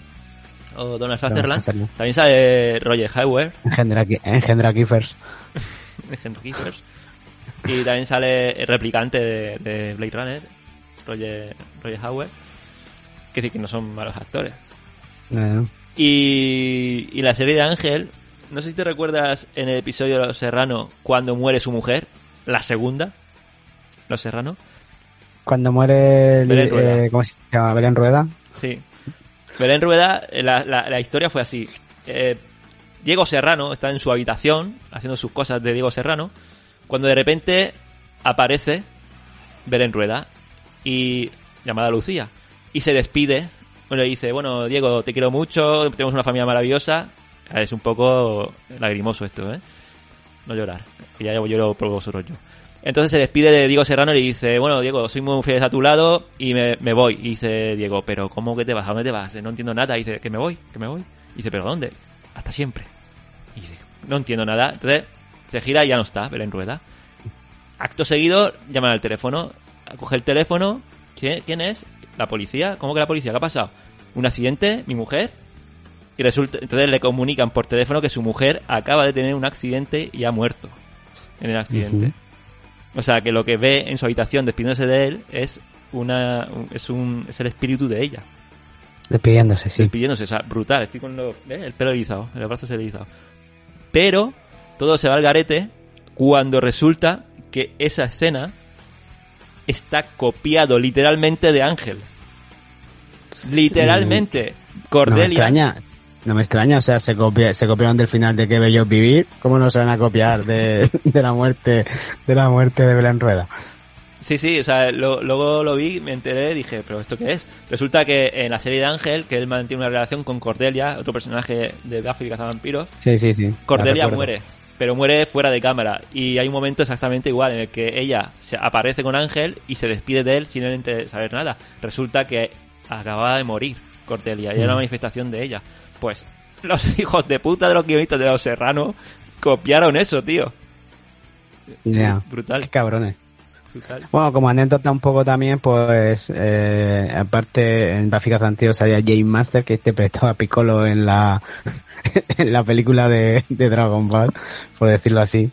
o Donald Sutherland, también sale Roger Hauer, Engendra, Ki- engendra Kiffers. Kiffers, y también sale el replicante de, de Blade Runner, Roger, Roger Hauer, que decir que no son malos actores. Y, y la serie de Ángel, no sé si te recuerdas en el episodio de Los Serrano cuando muere su mujer, la segunda, Los Serrano. Cuando muere, Belén Rueda. eh, ¿cómo se llama? Belén Rueda. Sí. Belén Rueda, eh, la, la- la historia fue así. Eh, Diego Serrano está en su habitación haciendo sus cosas de Diego Serrano cuando de repente aparece Belén Rueda y llamada Lucía y se despide. Bueno, le dice, bueno, Diego, te quiero mucho, tenemos una familia maravillosa. Es un poco lagrimoso esto, ¿eh? No llorar, que ya lloro por vosotros yo. Entonces se despide de Diego Serrano y dice, bueno, Diego, soy muy feliz a tu lado y me, voy. Y dice Diego, pero ¿cómo que te vas? ¿A dónde te vas? No entiendo nada. Y dice, que me voy, que me voy. Y dice, ¿pero dónde? Hasta siempre. Y dice, no entiendo nada. Entonces se gira y ya no está, Belén Rueda. Acto seguido, llaman al teléfono, coge el teléfono, ¿quién, es? La policía. ¿Cómo que la policía? ¿Qué ha pasado? ¿Un accidente? ¿Mi mujer? Y resulta, entonces le comunican por teléfono que su mujer acaba de tener un accidente y ha muerto en el accidente. O sea, que lo que ve en su habitación despidiéndose de él es una un- es un es el espíritu de ella, Despidiéndose, sí. despidiéndose, o sea, brutal, estoy con lo- ¿eh? el pelo erizado, el brazo erizado. Pero todo se va al garete cuando resulta que esa escena está copiado literalmente de Ángel. Literalmente. No me Cordelia extraña. No me extraña, o sea, se, copia, se copiaron del final de Qué bello vivir. ¿Cómo no se van a copiar de, de la muerte de la muerte de Belén Rueda? Sí, sí, o sea, lo- luego lo vi, me enteré, dije, ¿pero esto qué es? Resulta que en la serie de Ángel, que él mantiene una relación con Cordelia, otro personaje de Buffy Cazavampiros, Sí, sí, sí. Cordelia muere, pero muere fuera de cámara. Y hay un momento exactamente igual en el que ella se aparece con Ángel y se despide de él sin él saber nada. Resulta que acababa de morir Cordelia y era una Mm. manifestación de ella. Pues los hijos de puta de los guionistas de Los Serrano copiaron eso, tío. Brutal, Qué cabrones. brutal. Bueno, como anécdota un poco también, pues, eh, aparte en Buffy Cazavampiros salía Jane Master, que interpretaba a Piccolo en la, en la película de, de Dragon Ball, por decirlo así,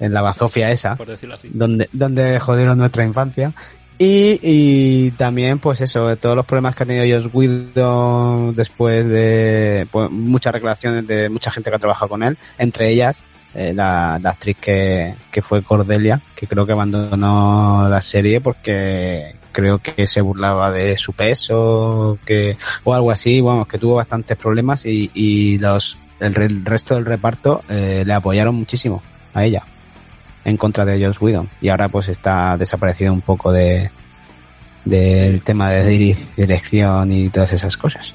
en la bazofia esa. Por decirlo así. donde, donde jodieron nuestra infancia. Y, y también, pues eso, todos los problemas que ha tenido Joss Whedon después de pues, muchas reclamaciones de mucha gente que ha trabajado con él, entre ellas eh, la, la actriz que, que fue Cordelia, que creo que abandonó la serie porque creo que se burlaba de su peso, que, o algo así, bueno, que tuvo bastantes problemas y, y los, el, el resto del reparto eh, le apoyaron muchísimo a ella en contra de Joss Whedon y ahora pues está desaparecido un poco de del tema de dirección y todas esas cosas.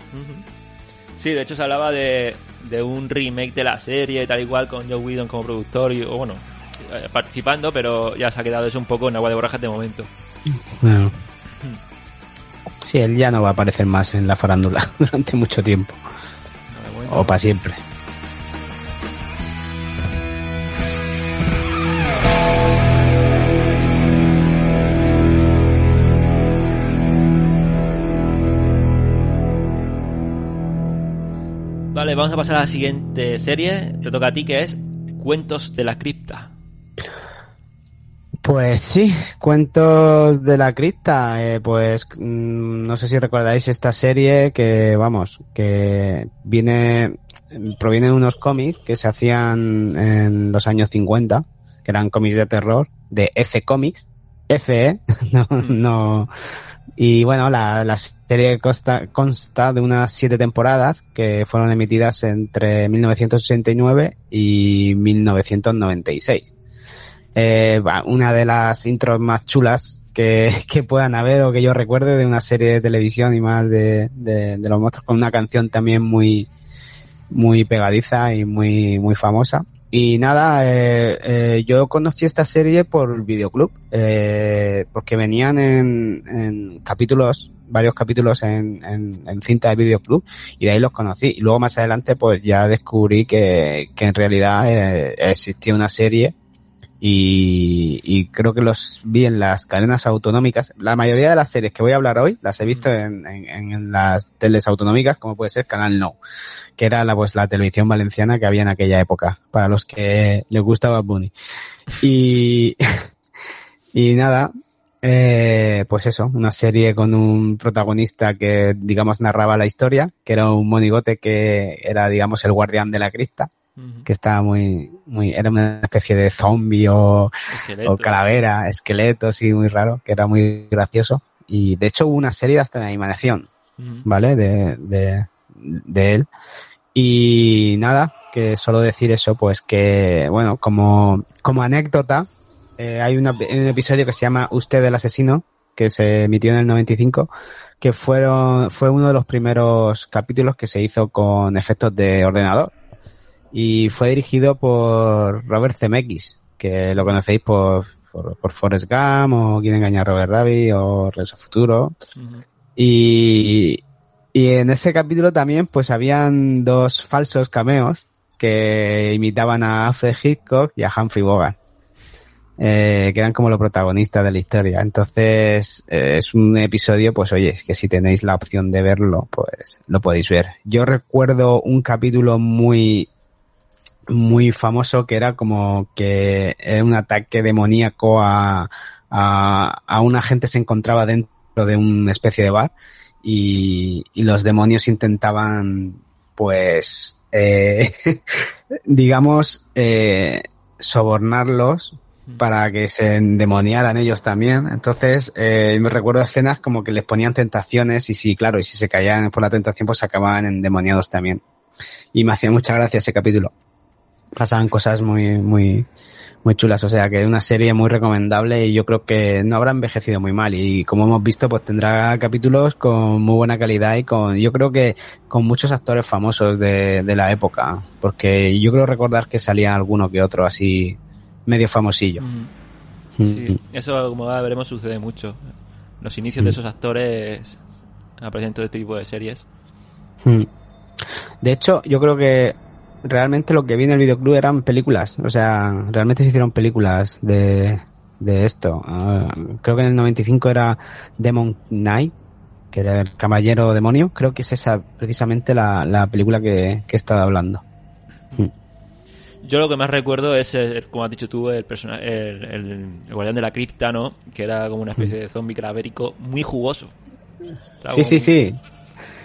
Sí, de hecho se hablaba de, de un remake de la serie, tal igual, con Joe Whedon como productor y, bueno, eh, participando, pero ya se ha quedado eso un poco en agua de borrajas de momento. Bueno. Sí, él ya no va a aparecer más en la farándula durante mucho tiempo o para siempre. Vale, vamos a pasar a la siguiente serie. Te toca a ti, que es Cuentos de la Cripta. Pues sí, cuentos de la cripta. eh, pues mm, no sé si recordáis esta serie que, vamos, que viene, proviene de unos cómics que se hacían en los años 50, que eran cómics de terror, de F Comics. F, ¿eh? no, no. Y bueno, la, la serie consta, consta de unas siete temporadas que fueron emitidas entre 1969 y 1996 eh, una de las intros más chulas que, que puedan haber o que yo recuerde de una serie de televisión y más de, de, los monstruos con una canción también muy muy pegadiza y muy muy famosa. Y nada eh, eh, yo conocí esta serie por videoclub eh, porque venían en, en capítulos varios capítulos en, en, en cinta de videoclub y de ahí los conocí y luego más adelante pues ya descubrí que, que en realidad eh, existía una serie y, y creo que los vi en las cadenas autonómicas. La mayoría de las series que voy a hablar hoy las he visto en, en, en las teles autonómicas, como puede ser Canal No, que era la, pues, la televisión valenciana que había en aquella época, para los que les gustaba Bunny. Y, y nada, eh, pues eso, una serie con un protagonista que, digamos, narraba la historia, que era un monigote que era, digamos, el guardián de la cripta Ujú. que estaba muy, muy, era una especie de zombie o, o calavera, esqueleto, sí, muy raro, que era muy gracioso. Y de hecho hubo una serie hasta de animación, Ujú. ¿vale? De, de, de él. Y nada, que solo decir eso, pues que, bueno, como, como anécdota, eh, hay una- un episodio que se llama Usted el asesino, que se emitió en el 95, que fueron, fue uno de los primeros capítulos que se hizo con efectos de ordenador. Y fue dirigido por Robert Zemeckis, que lo conocéis por, por, por Forrest Gump, o Quién engaña a Robert Rabbit, o al Futuro. Y, y en ese capítulo también pues habían dos falsos cameos que imitaban a Alfred Hitchcock y a Humphrey Bogart. Eh, que eran como los protagonistas de la historia. Entonces, eh, es un episodio, pues oye, que si tenéis la opción de verlo, pues lo podéis ver. Yo recuerdo un capítulo muy, muy famoso que era como que era un ataque demoníaco a, a, a una gente se encontraba dentro de una especie de bar y, y los demonios intentaban pues eh, digamos eh, sobornarlos para que se endemoniaran ellos también. Entonces, eh, me recuerdo escenas como que les ponían tentaciones y si, claro, y si se caían por la tentación, pues acababan endemoniados también. Y me hacía mucha gracia ese capítulo. Pasaban cosas muy, muy, muy chulas. O sea, que es una serie muy recomendable y yo creo que no habrá envejecido muy mal. Y como hemos visto, pues tendrá capítulos con muy buena calidad y con, yo creo que con muchos actores famosos de, de la época. Porque yo creo recordar que salía alguno que otro así medio famosillo. Ujú. Sí, eso como ahora veremos sucede mucho. Los inicios de Mm. esos actores aparecen en todo este tipo de series. Mm. De hecho, yo creo que realmente lo que vi en el videoclub eran películas. O sea, realmente se hicieron películas de, de esto. Ah, creo que en el 95 era Demon Knight, que era el caballero demonio. Creo que es esa precisamente la, la película que, que he estado hablando. Yo lo que más recuerdo es, el- como has dicho tú, el, persona- el, el- el guardián de la cripta, ¿no? Que era como una especie de zombie cadavérico muy jugoso. Estaba Sí, sí, muy- sí.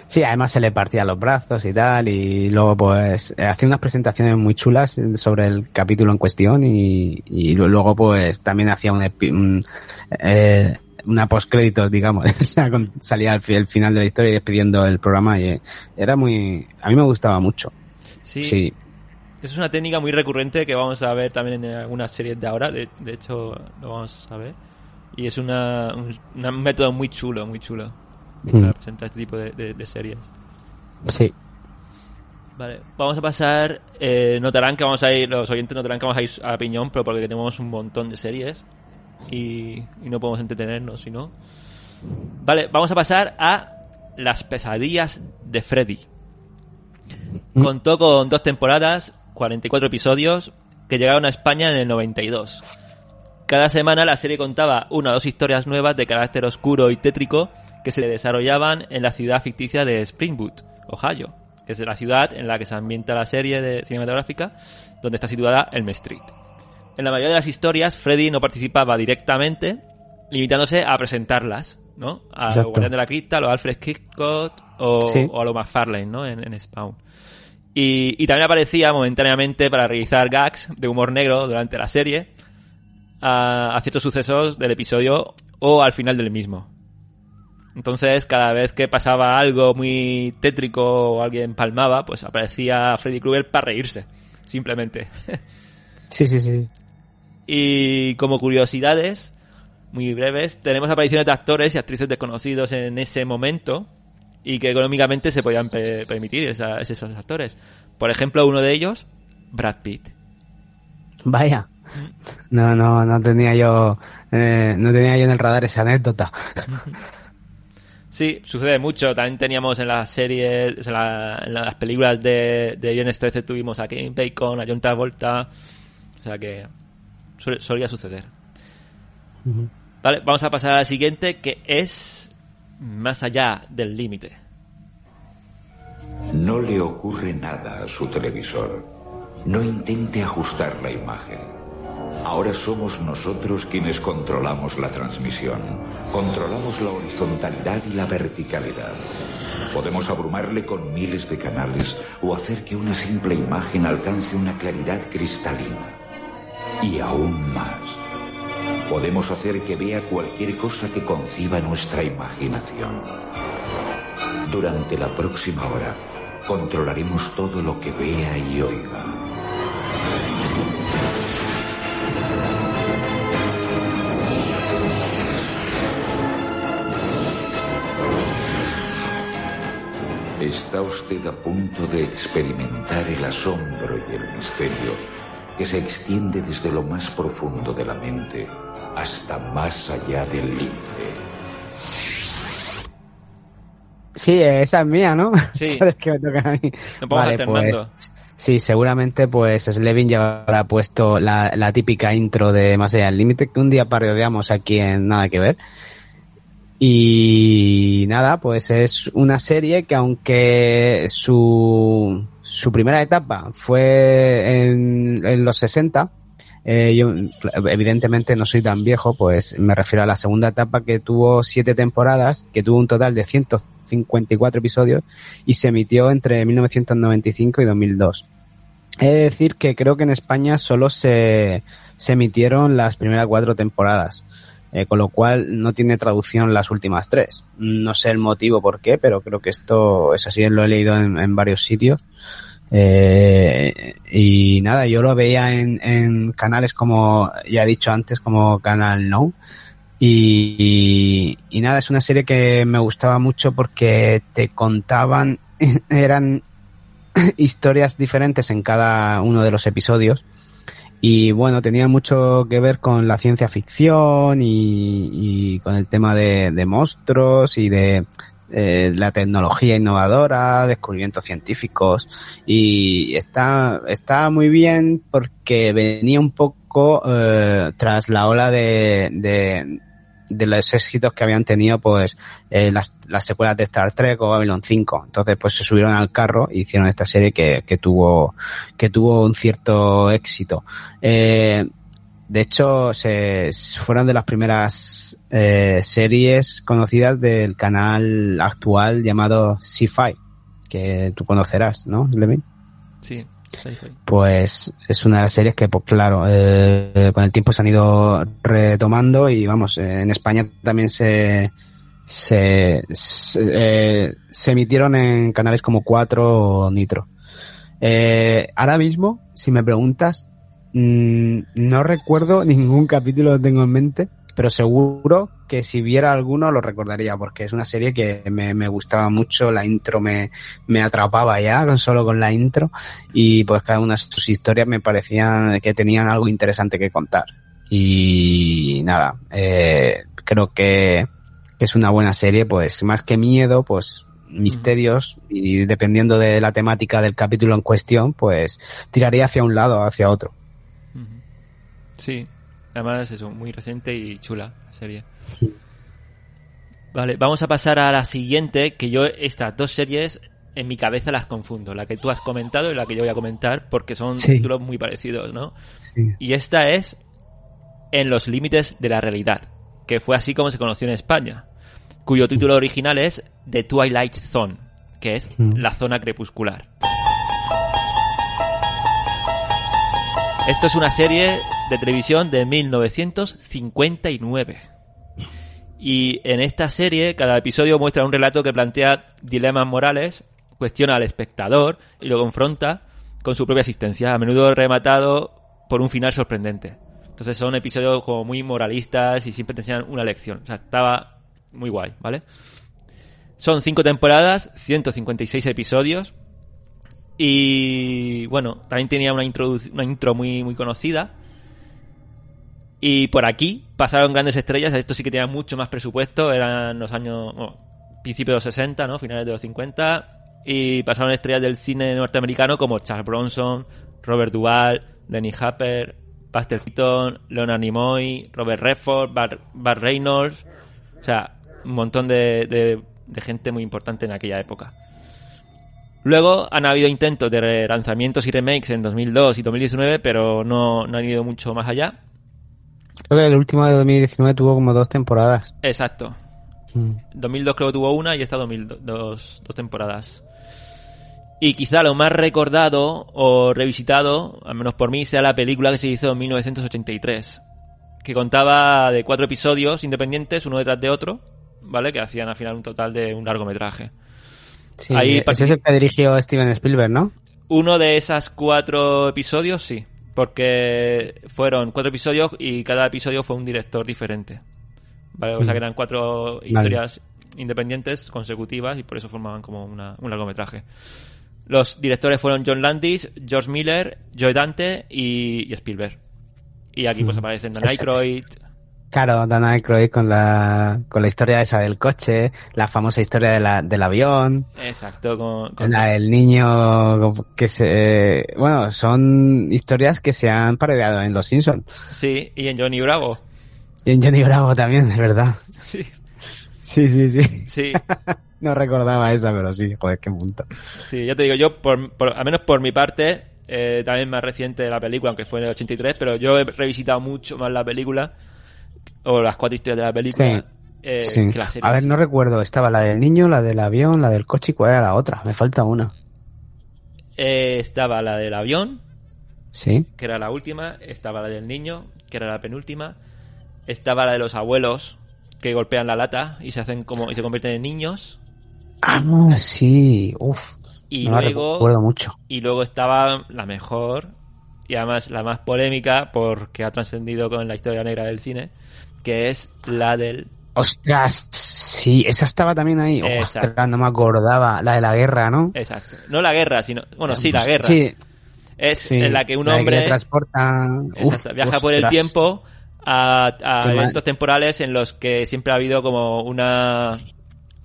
Sí, además se le partía los brazos y tal, y luego pues eh, hacía unas presentaciones muy chulas sobre el capítulo en cuestión y, y lu- luego pues también hacía un, un, eh, una postcréditos, digamos, o sea, con- salía al final de la historia y despidiendo el programa y eh, era muy, a mí me gustaba mucho. Sí, Sí, Es una técnica muy recurrente que vamos a ver también en algunas series de ahora. De, de hecho, lo vamos a ver. Y es una, un, método muy chulo, muy chulo. Mm. Para presentar este tipo de, de- de series. sí. Vale, vamos a pasar. Eh, notarán que vamos a ir, los oyentes notarán que vamos a ir a piñón, pero porque tenemos un montón de series y, y no podemos entretenernos, si no. Vale, vamos a pasar a Las pesadillas de Freddy. Mm. Contó con dos temporadas, 44 episodios, que llegaron a España en el 92. Cada semana la serie contaba una o dos historias nuevas de carácter oscuro y tétrico que se desarrollaban en la ciudad ficticia de Springwood, Ohio, que es la ciudad en la que se ambienta la serie de cinematográfica, donde está situada Elm Street. En la mayoría de las historias, Freddy no participaba directamente, limitándose a presentarlas, ¿no? A Exacto. Guardián de la Cripta, a los Alfred Hitchcock o, Sí. o a los McFarlane, ¿no? En, en Spawn. Y, y también aparecía momentáneamente para realizar gags de humor negro durante la serie a, a ciertos sucesos del episodio o al final del mismo. Entonces, cada vez que pasaba algo muy tétrico o alguien palmaba, pues aparecía Freddy Krueger para reírse, simplemente. Sí, sí, sí. Y como curiosidades, muy breves, tenemos apariciones de actores y actrices desconocidos en ese momento y que económicamente se podían pe- permitir esa- esos actores. Por ejemplo, uno de ellos, Brad Pitt. Vaya. No, no, no tenía yo, eh, no tenía yo en el radar esa anécdota. Sí, sucede mucho. También teníamos en las series, en, la- en las películas de, de Viernes 13 tuvimos a Kevin Bacon, a John Travolta. O sea que solía suceder. Vale, vamos a pasar a la siguiente que es Más allá del límite. No le ocurre nada a su televisor. No intente ajustar la imagen. Ahora somos nosotros quienes controlamos la transmisión. Controlamos la horizontalidad y la verticalidad. Podemos abrumarle con miles de canales o hacer que una simple imagen alcance una claridad cristalina. Y aún más. Podemos hacer que vea cualquier cosa que conciba nuestra imaginación. Durante la próxima hora, controlaremos todo lo que vea y oiga. Está usted a punto de experimentar el asombro y el misterio que se extiende desde lo más profundo de la mente hasta más allá del límite. Sí, esa es mía, ¿no? Sí. Sabes que me toca a mí. Vamos Vale, alternando. pues sí, seguramente pues Slevin ya habrá puesto la, la típica intro de Más allá del límite que un día parodiamos aquí en Nada que ver. Y nada, pues es una serie que aunque su, su primera etapa fue en, en los 60, eh, yo evidentemente no soy tan viejo, pues me refiero a la segunda etapa que tuvo siete temporadas, que tuvo un total de 154 episodios y se emitió entre 1995 y 2002. He de decir que creo que en España solo se, se emitieron las primeras cuatro temporadas, eh, con lo cual no tiene traducción las últimas tres. No sé el motivo por qué, pero creo que esto es así, lo he leído en, en varios sitios. Eh, y nada, yo lo veía en, canales como, ya he dicho antes, como Canal No. Y, y, nada, es una serie que me gustaba mucho porque te contaban, eran historias diferentes en cada uno de los episodios. Y bueno, tenía mucho que ver con la ciencia ficción y, y con el tema de monstruos y de eh, la tecnología innovadora, descubrimientos científicos. Y está, está muy bien porque venía un poco eh, tras la ola de, de, los éxitos que habían tenido pues eh, las, las secuelas de Star Trek o Babylon 5. Entonces pues se subieron al carro y hicieron esta serie que, que tuvo que tuvo un cierto éxito. Eh, de hecho, se, fueron de las primeras eh, series conocidas del canal actual llamado Sci-Fi, que tú conocerás, ¿no, Levin? Sí. Pues es una de las series que, pues claro, eh, con el tiempo se han ido retomando y vamos, eh, en España también se se, se, eh, se emitieron en canales como 4 o Nitro. Eh, ahora mismo, si me preguntas, mm, no recuerdo ningún capítulo que tengo en mente, pero seguro que si viera alguno lo recordaría, porque es una serie que me, me gustaba mucho, la intro me, me atrapaba ya, con solo con la intro, y pues cada una de sus historias me parecían que tenían algo interesante que contar. Y nada, eh, creo que, que es una buena serie, pues más que miedo, pues misterios y dependiendo de la temática del capítulo en cuestión, pues tiraría hacia un lado o hacia otro. Sí, además eso, muy reciente y chula la serie. Vale, vamos a pasar a la siguiente, que yo estas dos series en mi cabeza las confundo, la que tú has comentado y la que yo voy a comentar, porque son Sí. títulos muy parecidos, ¿no? Sí. Y esta es En los límites de la realidad, que fue así como se conoció en España, cuyo título original es The Twilight Zone, que es Mm. la zona crepuscular. Esto es una serie de televisión de 1959. Y en esta serie, cada episodio muestra un relato que plantea dilemas morales, cuestiona al espectador y lo confronta con su propia existencia, a menudo rematado por un final sorprendente. Entonces son episodios como muy moralistas y siempre te enseñan una lección. O sea, estaba muy guay, ¿vale? Son cinco temporadas, 156 episodios. Y bueno, también tenía una, introdu- una intro muy, muy conocida. Y por aquí pasaron grandes estrellas. Esto sí que tenía mucho más presupuesto. Eran los años. bueno, principios de los 60, ¿no? Finales de los 50. Y pasaron estrellas del cine norteamericano como Charles Bronson, Robert Duvall, Denny Hopper, Buster Keaton, Leonard Nimoy, Robert Redford, Bar, Reynolds. O sea, un montón de, de- gente muy importante en aquella época. Luego han habido intentos de relanzamientos y remakes en 2002 y 2019, pero no, no han ido mucho más allá. Creo que el último de 2019 tuvo como dos temporadas. Exacto. Mm. 2002 creo que tuvo una y esta 2002 dos, dos temporadas. Y quizá lo más recordado o revisitado, al menos por mí, sea la película que se hizo en 1983, que contaba de cuatro episodios independientes, uno detrás de otro, ¿vale? Que hacían al final un total de un largometraje. Sí, Ahí ese es el que dirigió Steven Spielberg, ¿no? Uno de esas cuatro episodios, sí, porque fueron cuatro episodios y cada episodio fue un director diferente. ¿Vale? O sea que eran cuatro historias independientes consecutivas y por eso formaban como una- un largometraje. Los directores fueron John Landis, George Miller, Joe Dante y, y Spielberg. Y aquí pues Mm. aparecen Dan Aykroyd. Claro, Dan Aykroyd con la, con la historia esa del coche, la famosa historia de la, del avión, Exacto, con, con- la del niño que se... Bueno, son historias que se han parodiado en Los Simpsons. Sí, y en Johnny Bravo. Y en Johnny Bravo también, es verdad. Sí, Sí, sí, sí. sí. No recordaba esa, pero sí, joder, qué punto. Sí, ya te digo, yo, por, por- al menos por mi parte, eh, también más reciente la película, aunque fue en el 83, pero yo he revisitado mucho más la película, o las cuatro historias de la película, Sí, eh, Sí. que la serie. A ver, no recuerdo. Estaba la del niño, la del avión, la del coche y cuál era la otra. Me falta una. Eh, estaba la del avión, Sí. que era la última, estaba la del niño, que era la penúltima, estaba la de los abuelos, que golpean la lata y se hacen como y se convierten en niños, Ah, sí. Uf. y no la luego recuerdo mucho. Y luego estaba la mejor y además la más polémica porque ha trascendido con la historia negra del cine, que es la del... Ostras, sí, esa estaba también ahí. Exacto. Ostras, no me acordaba. La de la guerra, ¿no? Exacto. No la guerra, sino... Bueno, sí, la guerra. Sí, Es sí. en la que un La hombre le transporta. Uf, exacto, viaja por el tiempo a, a mal. eventos temporales en los que siempre ha habido como una...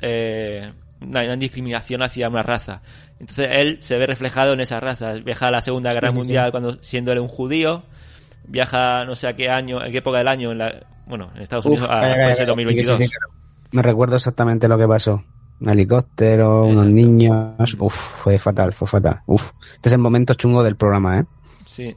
eh, una, una discriminación hacia una raza. Entonces él se ve reflejado en esa raza. Viaja a la Segunda Guerra sí, Mundial sí. cuando siendo él un judío. Viaja no sé a qué año, a qué época del año, en la, bueno, en Estados Uf, Unidos, a ser calla, 2022. sí, sí, sí, Me recuerdo exactamente lo que pasó. Un helicóptero, unos niños. Uf, fue fatal, fue fatal. Uf, este es el momento chungo del programa, ¿eh? Sí.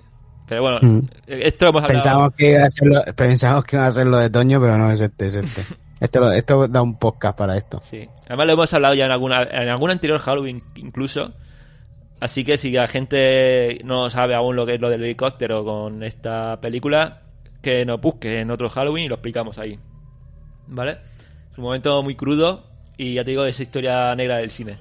Pero bueno, Mm. esto lo hemos hablado. Pensamos que, iba a ser lo, pensamos que iba a ser lo de Toño, pero no es este, es este. Esto, esto da un podcast para esto. Sí. Además lo hemos hablado ya en alguna en algún anterior Halloween incluso. Así que si la gente no sabe aún lo que es lo del helicóptero con esta película, que nos busque en otro Halloween y lo explicamos ahí. ¿Vale? Es un momento muy crudo y ya te digo, es historia negra del cine.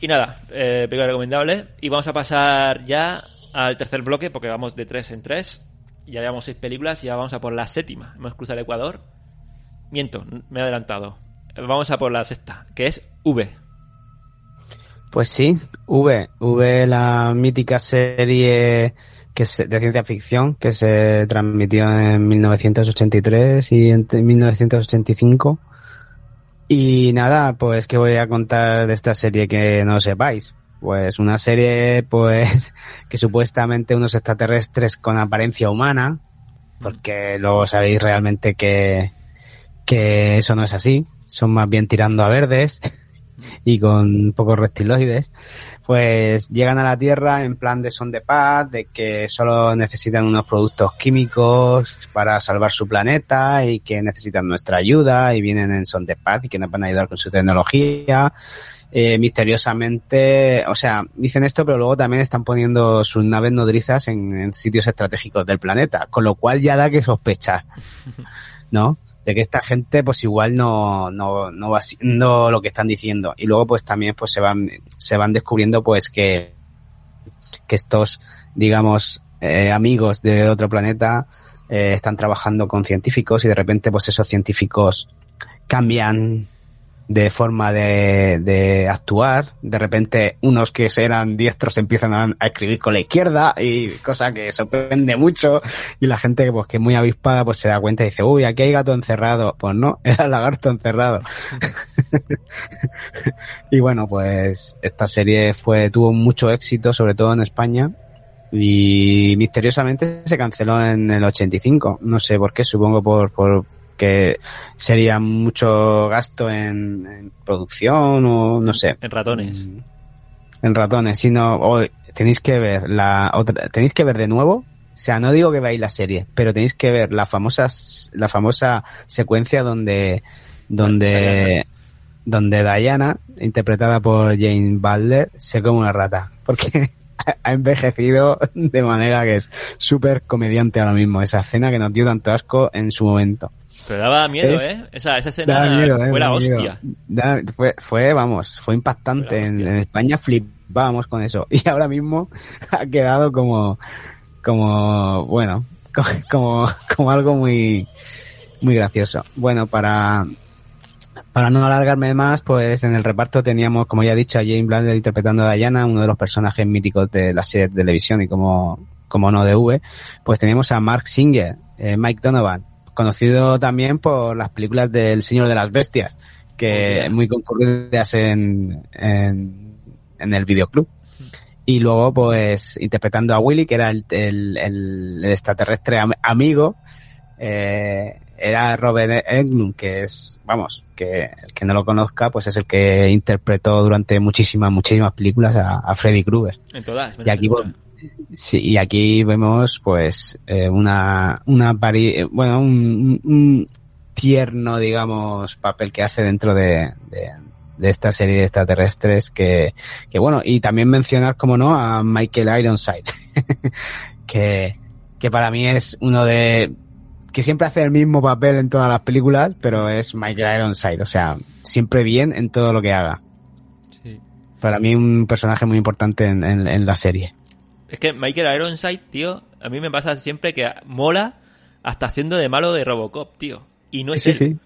Y nada, eh, película recomendable. Y vamos a pasar ya al tercer bloque porque vamos de tres en tres. Ya llevamos seis películas y ya vamos a por la séptima. Hemos cruzado el Ecuador. Miento, me he adelantado. Vamos a por la sexta, que es V. Pues sí, V, V, la mítica serie que de ciencia ficción que se transmitió en 1983 y en 1985. Y nada, pues que voy a contar de esta serie que no sepáis. Pues una serie, pues, que supuestamente unos extraterrestres con apariencia humana, porque luego sabéis realmente que, que eso no es así, son más bien tirando a verdes y con pocos reptiloides, pues llegan a la Tierra en plan de son de paz, de que solo necesitan unos productos químicos para salvar su planeta y que necesitan nuestra ayuda y vienen en son de paz y que nos van a ayudar con su tecnología. Eh, misteriosamente, o sea, dicen esto, pero luego también están poniendo sus naves nodrizas en, en sitios estratégicos del planeta, con lo cual ya da que sospechar, ¿no? De que esta gente pues igual no, no, no va haciendo lo que están diciendo. Y luego pues también pues se van, se van descubriendo pues que, que estos, digamos, eh, amigos de otro planeta eh, están trabajando con científicos y de repente pues esos científicos cambian de forma de, de actuar. De repente unos que eran diestros empiezan a, escribir con la izquierda y cosa que sorprende mucho y la gente pues que es muy avispada pues se da cuenta y dice, uy, aquí hay gato encerrado. Pues no, era lagarto encerrado. y bueno, pues esta serie fue, tuvo mucho éxito, sobre todo en España. Y misteriosamente se canceló en el 85. No sé por qué, supongo por, por que sería mucho gasto en, en producción o no sé. En ratones. En ratones, sino, o tenéis que ver la otra, tenéis que ver de nuevo o sea, no digo que veáis la serie, pero tenéis que ver la famosa, la famosa secuencia donde, donde, donde Diana, interpretada por Jane Butler, se come una rata. Porque ha envejecido de manera que es súper comediante ahora mismo. Esa escena que nos dio tanto asco en su momento. Pero daba miedo, Es- ¿eh? Esa, esa escena eh, fue la hostia. Da- fue, fue, vamos, fue impactante. Fue En, en España flipábamos con eso. Y ahora mismo ha quedado como, como, bueno, co- como, como algo muy, muy gracioso. Bueno, para, para no alargarme más, pues en el reparto teníamos, como ya he dicho, a Jane Blunder interpretando a Diana, uno de los personajes míticos de la serie de televisión y como, como no de V. Pues teníamos a Mark Singer, eh, Mike Donovan, conocido también por las películas del Señor de las Bestias, que Oh, muy concurridas en, en, en el videoclub. Y luego, pues, interpretando a Willy, que era el, el, extraterrestre am- amigo, eh, era Robert Englund, que es, vamos, que el que no lo conozca, pues es el que interpretó durante muchísimas, muchísimas películas a, a Freddy Krueger. En todas. Y aquí, en Sí, y aquí vemos, pues, eh, una, una pari- eh, bueno, un, un tierno, digamos, papel que hace dentro de, de, de esta serie de extraterrestres que, que bueno, y también mencionar, como no, a Michael Ironside, que, que para mí es uno de, que siempre hace el mismo papel en todas las películas, pero es Michael Ironside, o sea, siempre bien en todo lo que haga. Sí. Para mí un personaje muy importante en, en, en la serie. Es que Michael Ironside, tío, a mí me pasa siempre que mola hasta haciendo de malo de Robocop, tío. Y no es Sí, él. sí.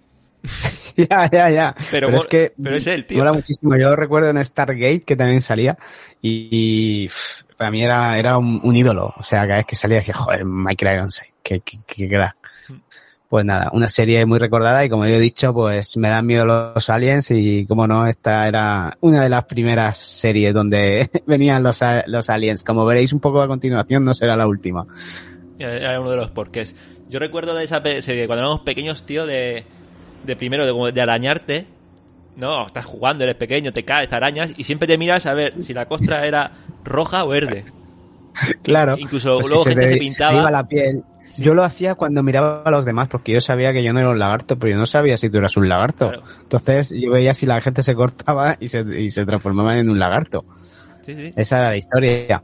ya, ya, ya. Pero Pero, es que pero es él, tío. mola muchísimo. Yo recuerdo en Stargate que también salía y, y, para mí era, era un, un ídolo. O sea, cada vez que salía dije, joder, Michael Ironside, qué, qué, qué crack. Pues nada, una serie muy recordada y como yo he dicho, pues me dan miedo los aliens y como no, esta era una de las primeras series donde venían los, los aliens. Como veréis un poco a continuación, no será la última. Era uno de los porqués. Yo recuerdo de esa serie, cuando éramos pequeños, tío, de, de primero, de, como de arañarte. No, estás jugando, eres pequeño, te caes, te arañas y siempre te miras a ver si la costra era roja o verde. Claro. Incluso Pues si luego gente te- se pintaba. iba la piel. Yo lo hacía cuando miraba a los demás, porque yo sabía que yo no era un lagarto, pero yo no sabía si tú eras un lagarto. Claro. Entonces yo veía si la gente se cortaba y se, y se transformaba en un lagarto. Sí, sí. Esa era la historia.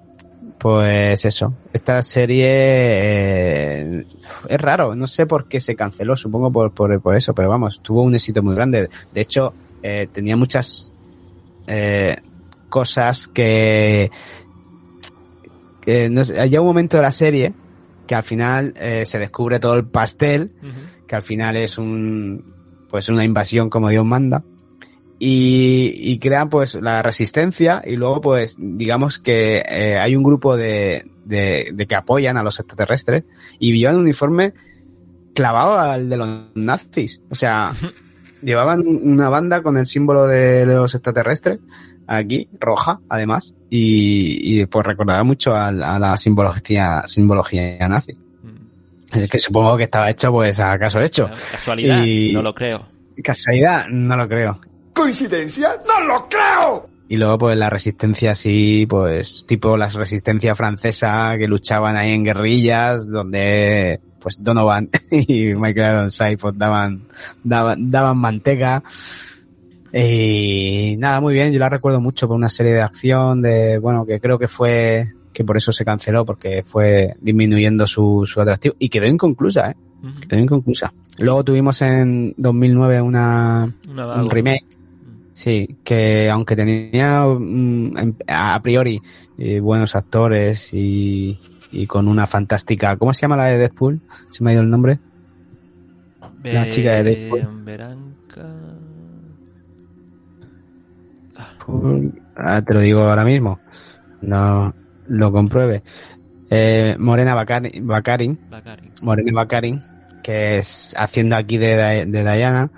Pues eso, esta serie eh, es raro, no sé por qué se canceló, supongo por, por, por eso, pero vamos, tuvo un éxito muy grande. De hecho, eh, tenía muchas eh, cosas que, que no sé, hay un momento de la serie que al final eh, se descubre todo el pastel, que al final es un pues una invasión como Dios manda y, y crean pues la resistencia y luego pues digamos que eh, hay un grupo de, de, de que apoyan a los extraterrestres y llevan un uniforme clavado al de los nazis. O sea llevaban una banda con el símbolo de los extraterrestres aquí roja además y, y pues recordaba mucho a, la- a la simbología simbología nazi Mm. es que supongo que estaba hecho pues a caso hecho Casualidad, Y- no lo creo. Casualidad, no lo creo. ¿Coincidencia? ¡No lo creo! Y luego pues la resistencia así, pues tipo la resistencia francesa que luchaban ahí en guerrillas, donde pues Donovan y Michael Ironside pues daban, daban, daban manteca. Y nada, muy bien, yo la recuerdo mucho por una serie de acción de, bueno, que creo que fue, que por eso se canceló, porque fue disminuyendo su, su atractivo y quedó inconclusa, eh, Ujú. quedó inconclusa. Luego tuvimos en 2009 una, un remake Sí, que aunque tenía mm, a priori eh, buenos actores y, y con una fantástica... ¿Cómo se llama la de Deadpool? Se me ha ido el nombre. La chica de Deadpool. Ah, te lo digo ahora mismo. No lo compruebe. Eh, Morena Bacari- Baccarin, Bacari. Morena Baccarin, que es haciendo aquí de, de Diana,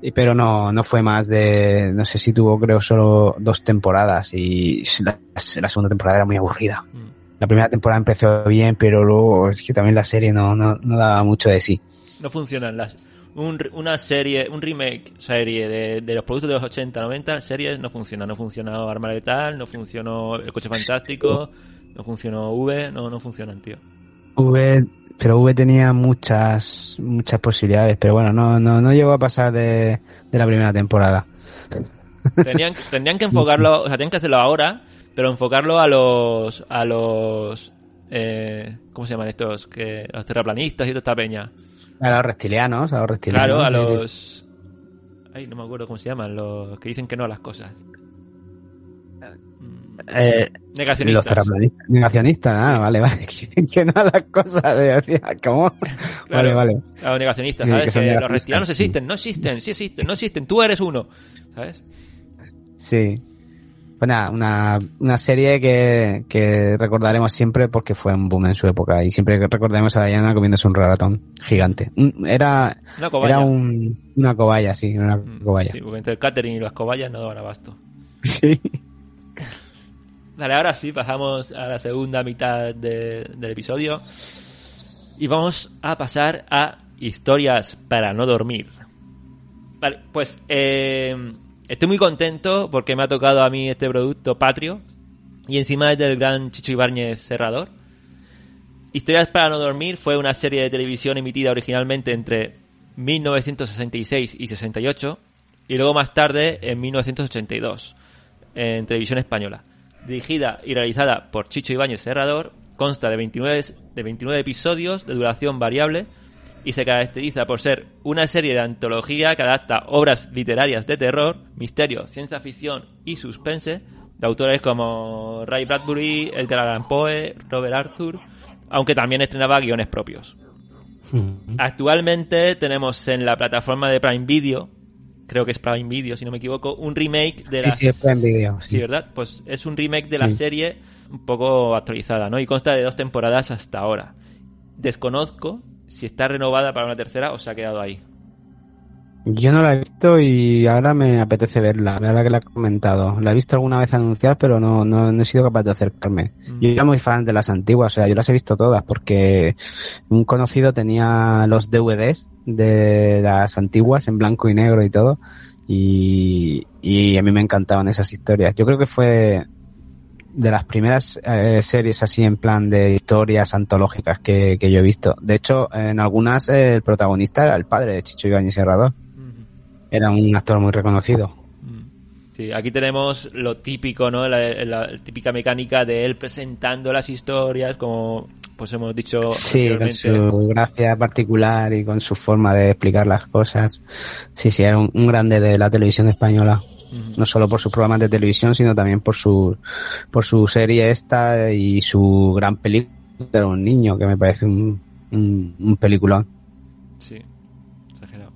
y- pero no, no fue más de, no sé si tuvo creo solo dos temporadas y la, la segunda temporada era muy aburrida. Mm. La primera temporada empezó bien, pero luego es que también la serie no, no, no daba mucho de sí. No funcionan las. Un, una serie, un remake serie de, de los productos de los 80, 90 series no funciona. No funcionó Arma Letal, no funcionó El Coche Fantástico, no funcionó V, no, no funcionan, tío. V, pero V tenía muchas, muchas posibilidades, pero bueno, no, no, no llegó a pasar de, de la primera temporada. Tenían, tendrían que enfocarlo, o sea, tenían que hacerlo ahora, pero enfocarlo a los, a los, eh, ¿cómo se llaman estos? Que, los terraplanistas y toda esta peña. A los reptilianos, a los reptilianos. Claro, a los, ay, no me acuerdo cómo se llaman, los que dicen que no a las cosas. Mm, Eh, los Negacionistas. terraplanistas. Negacionistas, ah, vale, vale. que no a las cosas de decir, ¿cómo? Vale, vale. A los negacionistas, Sí, ¿sabes? que los reptilianos sí. existen, no existen, sí existen, no existen, tú eres uno, ¿sabes? Sí. Pues nada, una, una serie que, que recordaremos siempre porque fue un boom en su época y siempre recordaremos a Diana comiéndose un ratón gigante. Un- Era, Una cobaya. era un, una cobaya, sí, una Mm, cobaya. Sí, porque entre el catering y las cobayas no daban abasto. Sí. Vale, ahora sí, pasamos a la segunda mitad de- del episodio. Y vamos a pasar a historias para no dormir. Vale, pues eh, estoy muy contento porque me ha tocado a mí este producto patrio. Y encima es del gran Chicho Ibáñez Serrador. Historias para no dormir fue una serie de televisión emitida originalmente entre 1966 y 68 y luego más tarde en 1982 en televisión española. Dirigida y realizada por Chicho Ibáñez Serrador, consta de 29, de 29 episodios de duración variable y se caracteriza por ser una serie de antología que adapta obras literarias de terror, misterio, ciencia ficción y suspense de autores como Ray Bradbury, Edgar Allan Poe, Robert Arthur, aunque también estrenaba guiones propios. Actualmente tenemos en la plataforma de Prime Video, creo que es Prime Video si no me equivoco, un remake de Sí, la sí, es Prime Video, Sí, sí. ¿verdad? Pues es un remake de la Sí. serie un poco actualizada, ¿no? Y consta de dos temporadas hasta ahora. Desconozco si está renovada para una tercera o se ha quedado ahí. Yo no la he visto y ahora me apetece verla, la verdad que la he comentado. La he visto alguna vez anunciar, pero no, no, no he sido capaz de acercarme. Yo era muy fan de las antiguas, o sea, yo las he visto todas porque un conocido tenía los DVDs de las antiguas en blanco y negro y todo. Y, y a mí me encantaban esas historias. Yo creo que fue de las primeras eh, series así en plan de historias antológicas que, que yo he visto. De hecho, en algunas eh, el protagonista era el padre de Chicho Ibañez Serrador. Era un actor muy reconocido. Sí, aquí tenemos lo típico, ¿no? La, la típica mecánica de él presentando las historias, como pues hemos dicho Sí, con su gracia particular y con su forma de explicar las cosas. Sí, sí, era un, un grande de la televisión española. No solo por sus programas de televisión, sino también por su, por su serie esta y su gran película de un niño, que me parece un, un, un peliculón. Sí, exagerado.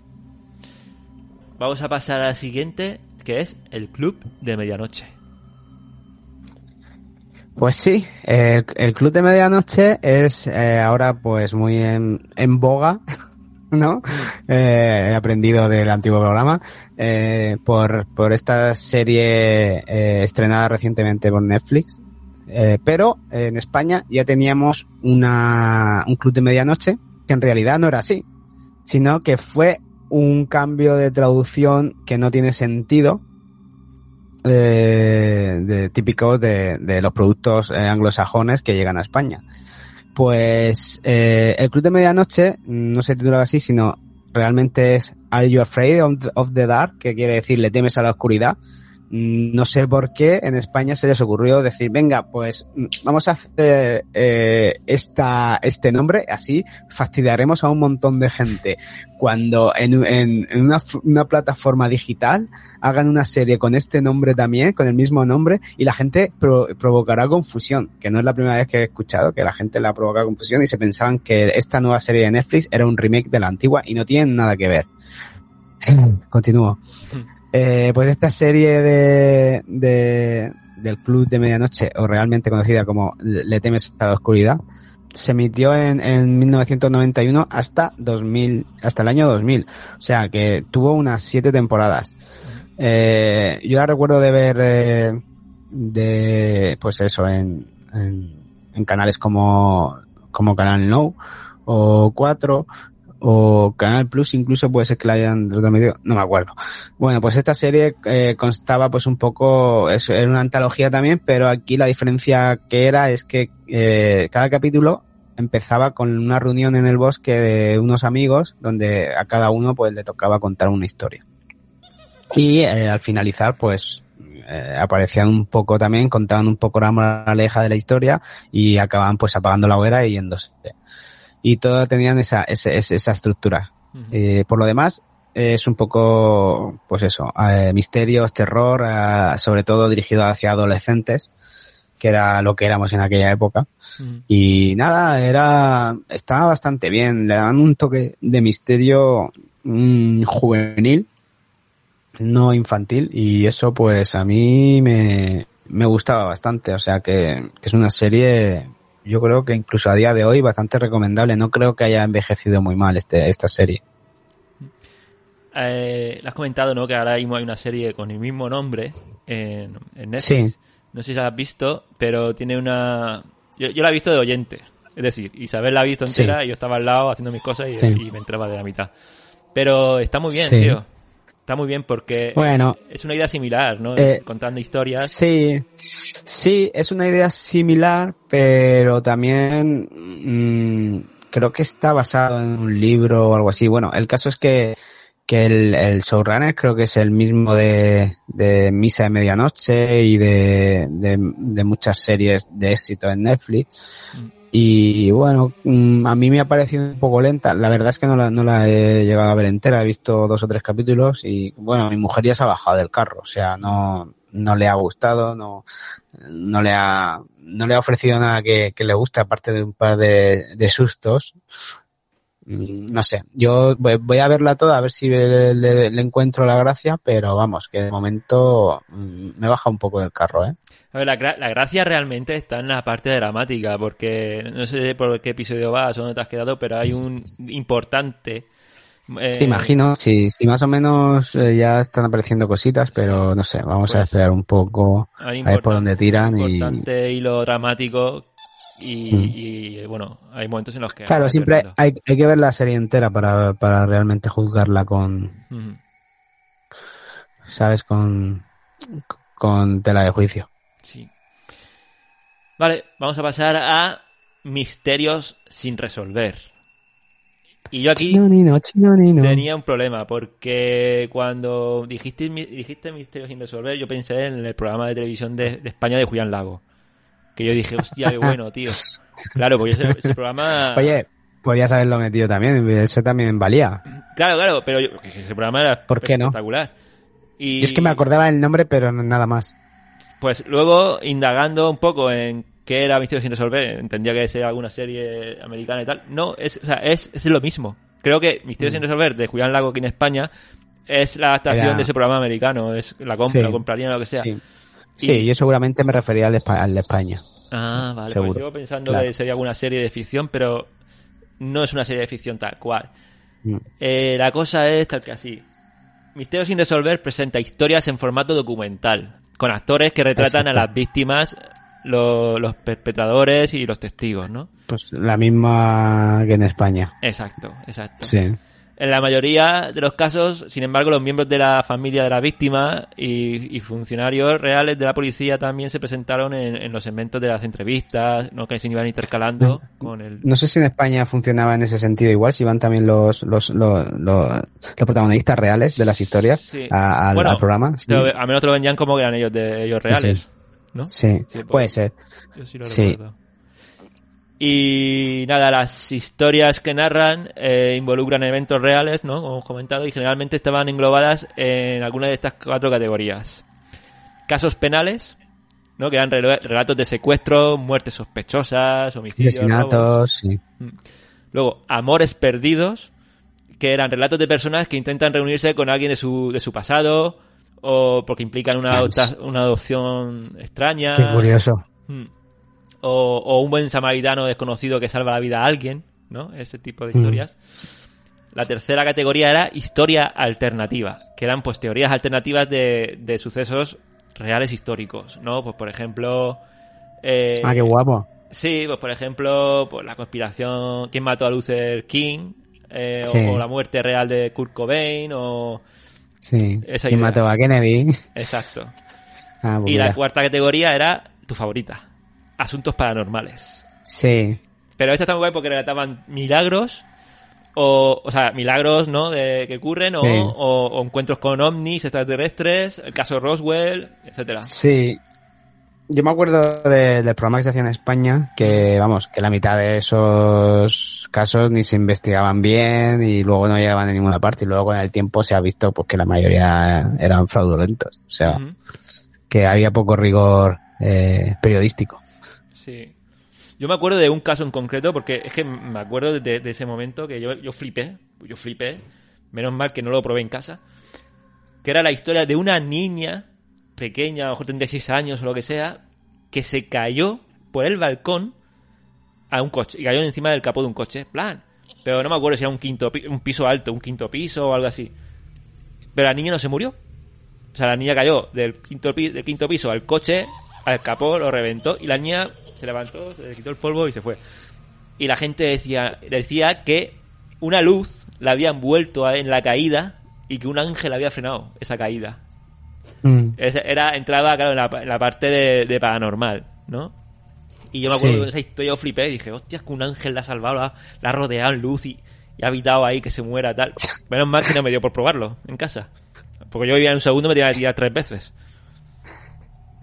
Vamos a pasar a la siguiente, que es el Club de Medianoche. Pues sí, el, el Club de Medianoche es eh, ahora pues muy en, en boga, ¿no? Eh, he aprendido del antiguo programa eh, por, por esta serie eh, estrenada recientemente por Netflix. Pero en España ya teníamos una, un Club de Medianoche que en realidad no era así, sino que fue un cambio de traducción que no tiene sentido eh, de, típicos de, de los productos anglosajones que llegan a España. Pues eh, el Club de Medianoche no se titula así, sino realmente es Are You Afraid of the Dark, que quiere decir le temes a la oscuridad. Mm, No sé por qué en España se les ocurrió decir, venga, pues mm, vamos a hacer eh, esta, este nombre, así fastidiaremos a un montón de gente. Cuando en, en, en una, plataforma digital hagan una serie con este nombre también, con el mismo nombre, y la gente pro- provocará confusión, que no es la primera vez que he escuchado que la gente la provoca confusión y se pensaban que esta nueva serie de Netflix era un remake de la antigua y no tienen nada que ver. Continúo. Eh, pues esta serie de, de, del Club de Medianoche, o realmente conocida como Le temes a la oscuridad, se emitió en, en 1991 hasta 2000, hasta el año 2000. O sea que tuvo unas siete temporadas. Eh, yo la recuerdo de ver eh, de, pues eso, en canales como, como Canal No o 4 o Canal Plus incluso puede ser que la hayan retransmitido, no me acuerdo. Bueno, pues esta serie eh, constaba pues un poco, es, era una antología también, pero aquí la diferencia que era es que eh, cada capítulo empezaba con una reunión en el bosque de unos amigos donde a cada uno pues le tocaba contar una historia. Y eh, al finalizar pues eh, aparecían un poco también, contaban un poco la moraleja de la historia y acababan pues apagando la hoguera y yéndose. Y todo tenían esa, esa, esa estructura. Eh, por lo demás, es un poco, pues eso, eh, misterios, terror, eh, sobre todo dirigido hacia adolescentes, que era lo que éramos en aquella época. Y nada, era, estaba bastante bien, le daban un toque de misterio mm, juvenil, no infantil, y eso pues a mí me, me gustaba bastante, o sea que, que es una serie, yo creo que incluso a día de hoy bastante recomendable, no creo que haya envejecido muy mal este, esta serie. Eh, lo has comentado, ¿no? Que ahora mismo hay una serie con el mismo nombre en, en Netflix. Sí. No sé si la has visto, pero tiene una... Yo, yo la he visto de oyente. Es decir, Isabel la ha visto Sí. entera y yo estaba al lado haciendo mis cosas y, Sí. y me entraba de la mitad. Pero está muy bien, Sí. tío. Está muy bien porque Bueno. es una idea similar, ¿no? Eh, Contando historias. Sí, sí, es una idea similar, pero también mm, creo que está basado en un libro o algo así. Bueno, el caso es que, que el, el showrunner creo que es el mismo de, de Misa de Medianoche y de, de, de muchas series de éxito en Netflix. Y bueno, mm, a mí me ha parecido un poco lenta. La verdad es que no la, no la he llegado a ver entera. He visto dos o tres capítulos y bueno, mi mujer ya se ha bajado del carro. O sea, no, no le ha gustado, no, no le ha, no le ha ofrecido nada que, le guste aparte de un par de, sustos. Mm, No sé, yo voy, a verla toda a ver si le, le- le encuentro la gracia, pero vamos, que de momento mm, me baja un poco del carro, ¿eh? A ver, la, gra- la gracia realmente está en la parte dramática, porque no sé por qué episodio vas o dónde te has quedado, pero hay un importante Eh, Sí, imagino, sí, sí, más o menos eh, ya están apareciendo cositas, pero no sé, vamos a Pues, esperar un poco a ver por dónde tiran y Importante hilo dramático y, Mm. y, bueno, hay momentos en los que... claro, siempre hay, hay que ver la serie entera para, para realmente juzgarla con, sabes, con, con tela de juicio. Sí. Vale, vamos a pasar a misterios sin resolver. Y yo aquí Chinonino, chinonino. tenía un problema, porque cuando dijiste, dijiste misterios sin resolver, yo pensé en el programa de televisión de, de España de Julián Lago. Que yo dije, hostia, qué bueno, tío. Claro, porque ese, ese programa... Oye, podías haberlo metido también, ese también valía. Claro, claro, pero yo- ese programa era ¿Por qué no? espectacular. Y Yo es que me acordaba el nombre, pero nada más. Pues luego, indagando un poco en qué era Misterio sin resolver, entendía que era alguna serie americana y tal. No, es, o sea, es, es lo mismo. Creo que Misterio sin resolver de Julián Lago aquí en España es la adaptación Mm. Era- de ese programa americano. Es la compra, Sí. lo comprarían lo que sea. Sí, Sí, Y- yo seguramente me refería al de, Espa- al de España. Ah, vale. Seguro. Pues yo pensando Claro. que sería alguna serie de ficción, pero no es una serie de ficción tal cual. Mm. Eh, la cosa es tal que así. Misterio sin resolver presenta historias en formato documental, con actores que retratan Exacto. a las víctimas, lo- los perpetradores y los testigos, ¿no? Pues la misma que en España. Exacto, exacto. Sí. En la mayoría de los casos, sin embargo, los miembros de la familia de la víctima y, y funcionarios reales de la policía también se presentaron en, en los segmentos de las entrevistas, ¿no? que se iban intercalando con el... No sé si en España funcionaba en ese sentido igual, si van también los, los, los, los, los protagonistas reales de las historias Sí. a- al, Bueno, al programa. Sí, lo- al menos te lo vendían como que eran ellos de ellos reales, sí. ¿no? Sí, pues- puede ser. Yo sí lo Sí. recuerdo. Y nada, las historias que narran eh, involucran eventos reales, ¿no? Como hemos comentado, y generalmente estaban englobadas en alguna de estas cuatro categorías. Casos penales, ¿no? Que eran rel- relatos de secuestro, muertes sospechosas, homicidios. Asesinatos, sí. Luego, amores perdidos, que eran relatos de personas que intentan reunirse con alguien de su, de su pasado, o porque implican una, adopta- una adopción extraña. Qué curioso. Mm. O, o un buen samaritano desconocido que salva la vida a alguien, ¿no? Ese tipo de Mm. historias. La tercera categoría era historia alternativa, que eran pues teorías alternativas de, de sucesos reales históricos, ¿no? Pues por ejemplo... eh, Ah, qué guapo. Sí, pues por ejemplo, pues la conspiración, quién mató a Luther King, eh, o- Sí. o, la muerte real de Kurt Cobain, o... Sí. esa ¿Quién idea. mató a Kennedy? Exacto. Ah, pues Y la cuarta categoría era tu favorita, asuntos paranormales. Sí. Pero esta está muy guay porque relataban milagros, o, o sea, milagros, ¿no? De, que ocurren, o, Sí. o- o encuentros con ovnis extraterrestres, el caso Roswell, etcétera. Sí. Yo me acuerdo de- del programa que se hacía en España, que vamos, que la mitad de esos casos ni se investigaban bien y luego no llegaban a ninguna parte y luego con el tiempo se ha visto pues que la mayoría eran fraudulentos. O sea, que había poco rigor eh, periodístico. Sí. Yo me acuerdo de un caso en concreto, porque es que me acuerdo de, ese momento que yo, yo flipé, yo flipé, menos mal que no lo probé en casa, que era la historia de una niña pequeña, a lo mejor tendría 6 años o lo que sea, que se cayó por el balcón a un coche, y cayó encima del capó de un coche, plan. Pero no me acuerdo si era un quinto un piso alto, un quinto piso o algo así. Pero la niña no se murió. O sea, la niña cayó del quinto, del quinto piso al coche, al capó, lo reventó y la niña se levantó, se le quitó el polvo y se fue. Y la gente decía, decía que una luz la había envuelto en la caída y que un ángel había frenado esa caída. Mm. Era, entraba, claro, en la, en la parte de, de paranormal, ¿no? Y yo me acuerdo Sí. de esa historia, yo flipé y dije, hostia, es que un ángel la ha salvado, la, la ha rodeado en luz y, y ha evitado ahí que se muera, tal. Menos mal que no me dio por probarlo en casa. Porque yo vivía en un segundo me tenía que tirar tres veces.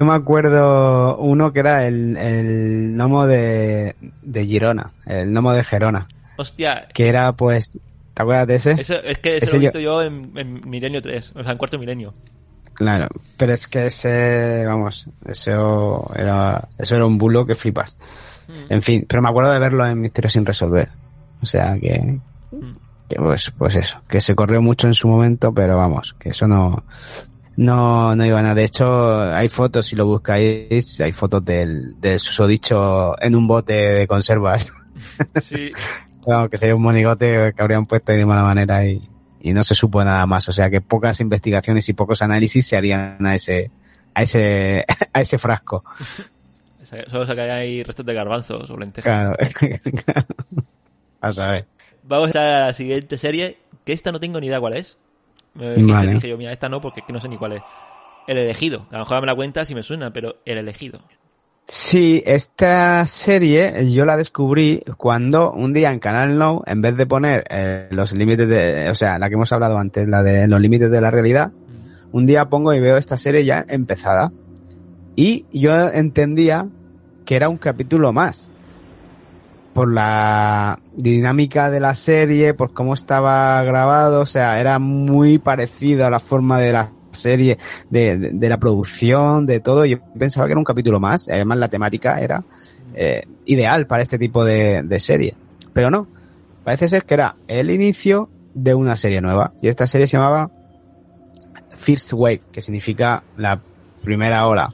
Yo me acuerdo uno que era el, el gnomo de, de Girona, el gnomo de Gerona, Hostia, que era pues, ¿te acuerdas de ese? eso, es que ese Ese lo he yo- visto yo en, en Milenio 3, o sea, en cuarto milenio. Claro, pero es que ese, vamos, eso era, eso era un bulo que flipas. Mm. En fin, pero me acuerdo de verlo en Misterio sin resolver. O sea que, Mm. que pues, pues eso, que se corrió mucho en su momento, pero vamos, que eso no, no, no iba a nada. De hecho, hay fotos, si lo buscáis, hay fotos del, del susodicho en un bote de conservas. Sí, Vamos, que sería un monigote que habrían puesto ahí de mala manera y, y no se supo nada más. O sea que pocas investigaciones y pocos análisis se harían a ese, a ese, a ese frasco. Solo sacarían ahí restos de garbanzos o lentejas. Claro, claro. A saber. Vamos a la siguiente serie, que esta no tengo ni idea cuál es. Me Vale. dije yo, mira, esta no, porque no sé ni cuál es. El elegido. A lo mejor me la cuenta si me suena, pero el elegido. Sí, esta serie yo la descubrí cuando un día en Canal Now, en vez de poner eh, los límites de, o sea, la que hemos hablado antes, la de los límites de la realidad, un día pongo y veo esta serie ya empezada. Y yo entendía que era un capítulo más. Por la dinámica de la serie, por cómo estaba grabado, o sea, era muy parecido a la forma de la serie, de, de- la producción, de todo. Yo pensaba que era un capítulo más. Además, la temática era eh, ideal para este tipo de, de serie. Pero no. Parece ser que era el inicio de una serie nueva. Y esta serie se llamaba First Wave, que significa la primera ola.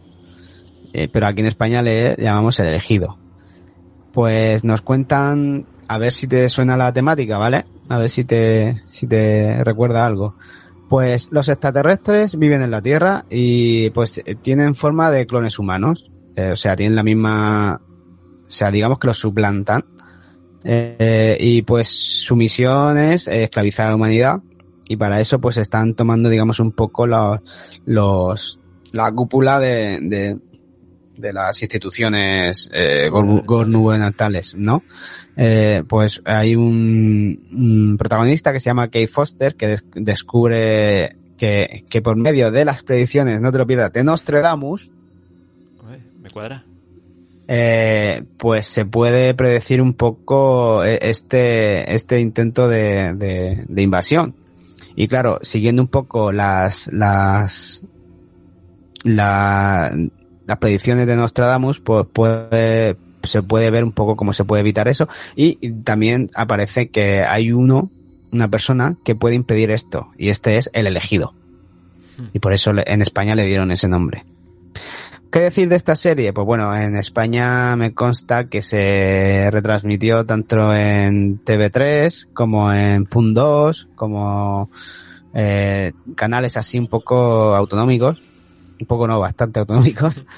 Eh, pero aquí en España le llamamos el elegido. Pues nos cuentan, a ver si te suena la temática, ¿vale? A ver si te, si te recuerda algo. Pues los extraterrestres viven en la Tierra y pues eh, tienen forma de clones humanos. Eh, o sea, tienen la misma, o sea, digamos que los suplantan. Eh, y pues su misión es esclavizar a la humanidad y para eso pues están tomando digamos un poco los, los la cúpula de, de, de las instituciones eh, gubernamentales, ¿no? Eh, pues hay un, un protagonista que se llama Kate Foster que des- descubre que, que por medio de las predicciones, no te lo pierdas, de Nostradamus, me cuadra. eh, pues se puede predecir un poco eh, este, este intento de, de, de invasión. Y claro, siguiendo un poco las, las, la- las predicciones de Nostradamus, pues puede, se puede ver un poco cómo se puede evitar eso. Y, también aparece que hay uno, una persona que puede impedir esto. Y este es el elegido. Y por eso en España le dieron ese nombre. ¿Qué decir de esta serie? Pues bueno, en España me consta que se retransmitió tanto en TV3 como en PUN 2, como eh, canales así un poco autonómicos, un poco no, bastante autonómicos.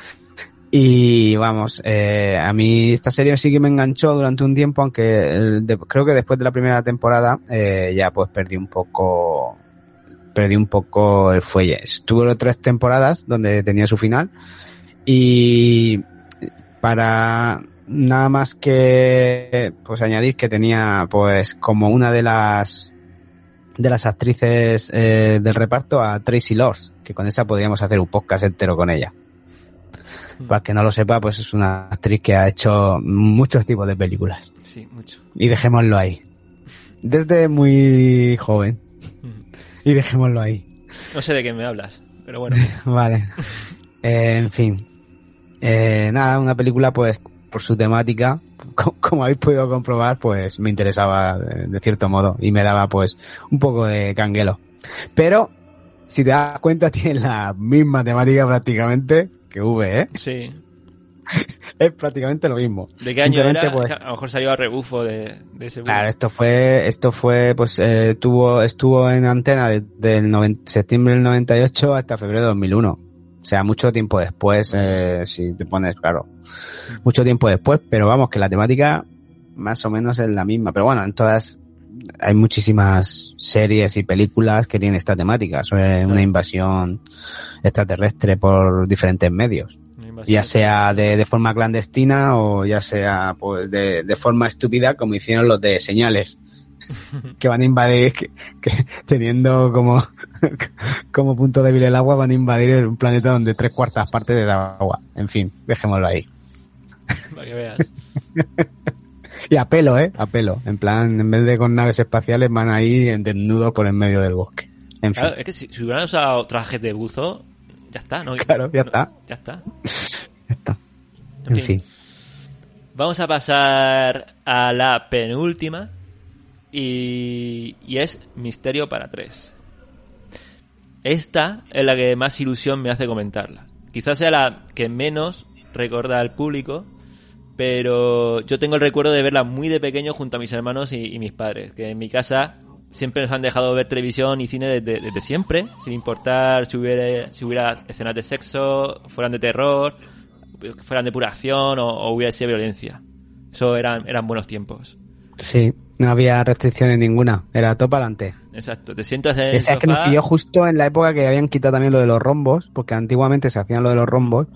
Y vamos, eh, a mí esta serie sí que me enganchó durante un tiempo, aunque el de- creo que después de la primera temporada eh, ya pues perdí un poco perdí un poco el fuelle. Tuvo tres temporadas donde tenía su final y para nada más que pues añadir que tenía pues como una de las de las actrices eh, del reparto a Tracy Lords, que con esa podríamos hacer un podcast entero con ella. Para el que no lo sepa, pues es una actriz que ha hecho muchos tipos de películas. Sí, mucho. Y dejémoslo ahí. Desde muy joven. Y dejémoslo ahí. No sé de qué me hablas, pero bueno. Vale. Eh, en fin. Eh, nada, una película, pues, por su temática, co- como habéis podido comprobar, pues me interesaba de, de cierto modo y me daba, pues, un poco de canguelo. Pero, si te das cuenta, tiene la misma temática prácticamente que V, ¿eh? Sí. Es prácticamente lo mismo. ¿De qué año era? pues, A lo mejor salió a rebufo de, de ese Claro, esto fue, esto fue, pues, eh, tuvo, estuvo en antena desde el noven- septiembre del 98 hasta febrero de 2001. O sea, mucho tiempo después, eh, si te pones, claro, mucho tiempo después, pero vamos, que la temática más o menos es la misma. Pero bueno, en todas, hay muchísimas series y películas que tienen esta temática. Sobre una invasión extraterrestre por diferentes medios. Ya sea de, de forma clandestina o ya sea pues de, de forma estúpida como hicieron los de señales que van a invadir que, que teniendo como como punto débil el agua van a invadir un planeta donde tres cuartas partes es agua. En fin dejémoslo ahí. Para que veas. y a pelo eh a pelo. En plan en vez de con naves espaciales van ahí desnudos por en medio del bosque. En fin. Claro, es que si, si hubieran usado trajes de buzo, ya está, ¿no? Claro, ya está. Ya está. en fin. Vamos a pasar a la penúltima y, es Misterio para tres. Esta es la que más ilusión me hace comentarla. Quizás sea la que menos recuerda al público, pero yo tengo el recuerdo de verla muy de pequeño junto a mis hermanos y, mis padres, que en mi casa siempre nos han dejado ver televisión y cine desde, desde siempre, sin importar si hubiera, si hubiera escenas de sexo, fueran de terror, fueran de pura acción o, o hubiese violencia. Eso eran, eran buenos tiempos. Sí, no había restricciones ninguna. Era todo para adelante. Exacto, te sientas en el Esa es que nos pilló justo en la época que habían quitado también lo de los rombos, porque antiguamente se hacían lo de los rombos,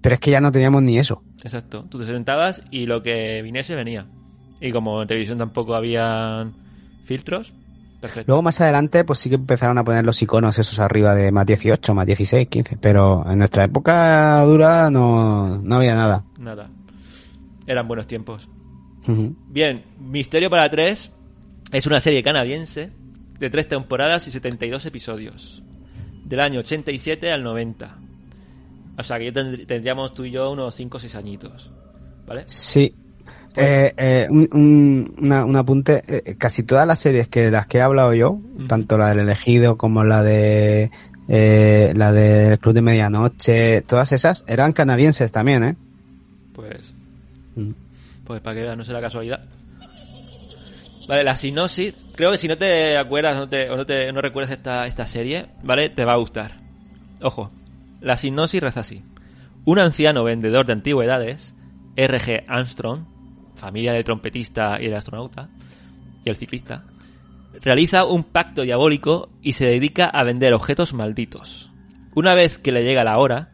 pero es que ya no teníamos ni eso. Exacto, tú te sentabas y lo que viniese venía. Y como en televisión tampoco habían filtros, perfecto. Luego más adelante, pues sí que empezaron a poner los iconos esos arriba de más 18, más 16, 15, pero en nuestra época dura no, no había nada. Nada. Eran buenos tiempos. Bien, Misterio para tres es una serie canadiense de tres temporadas y 72 episodios. Del año 87 al 90. O sea que yo tendr- tendríamos tú y yo unos 5 o 6 añitos. ¿Vale? Sí. Eh, eh, un, un, una- un apunte, eh, casi todas las series que de las que he hablado yo, tanto la del elegido como la de eh, la del Club de Medianoche, todas esas eran canadienses también, ¿eh? Pues, Mm. Pues para que veas, no será casualidad. Vale, la sinopsis, creo que si no te acuerdas no te, o no, te, no recuerdas esta, esta serie, ¿vale? Te va a gustar. Ojo, la sinopsis reza así. Un anciano vendedor de antigüedades, R.G. Armstrong, familia del trompetista y el astronauta, y el ciclista, realiza un pacto diabólico y se dedica a vender objetos malditos. Una vez que le llega la hora,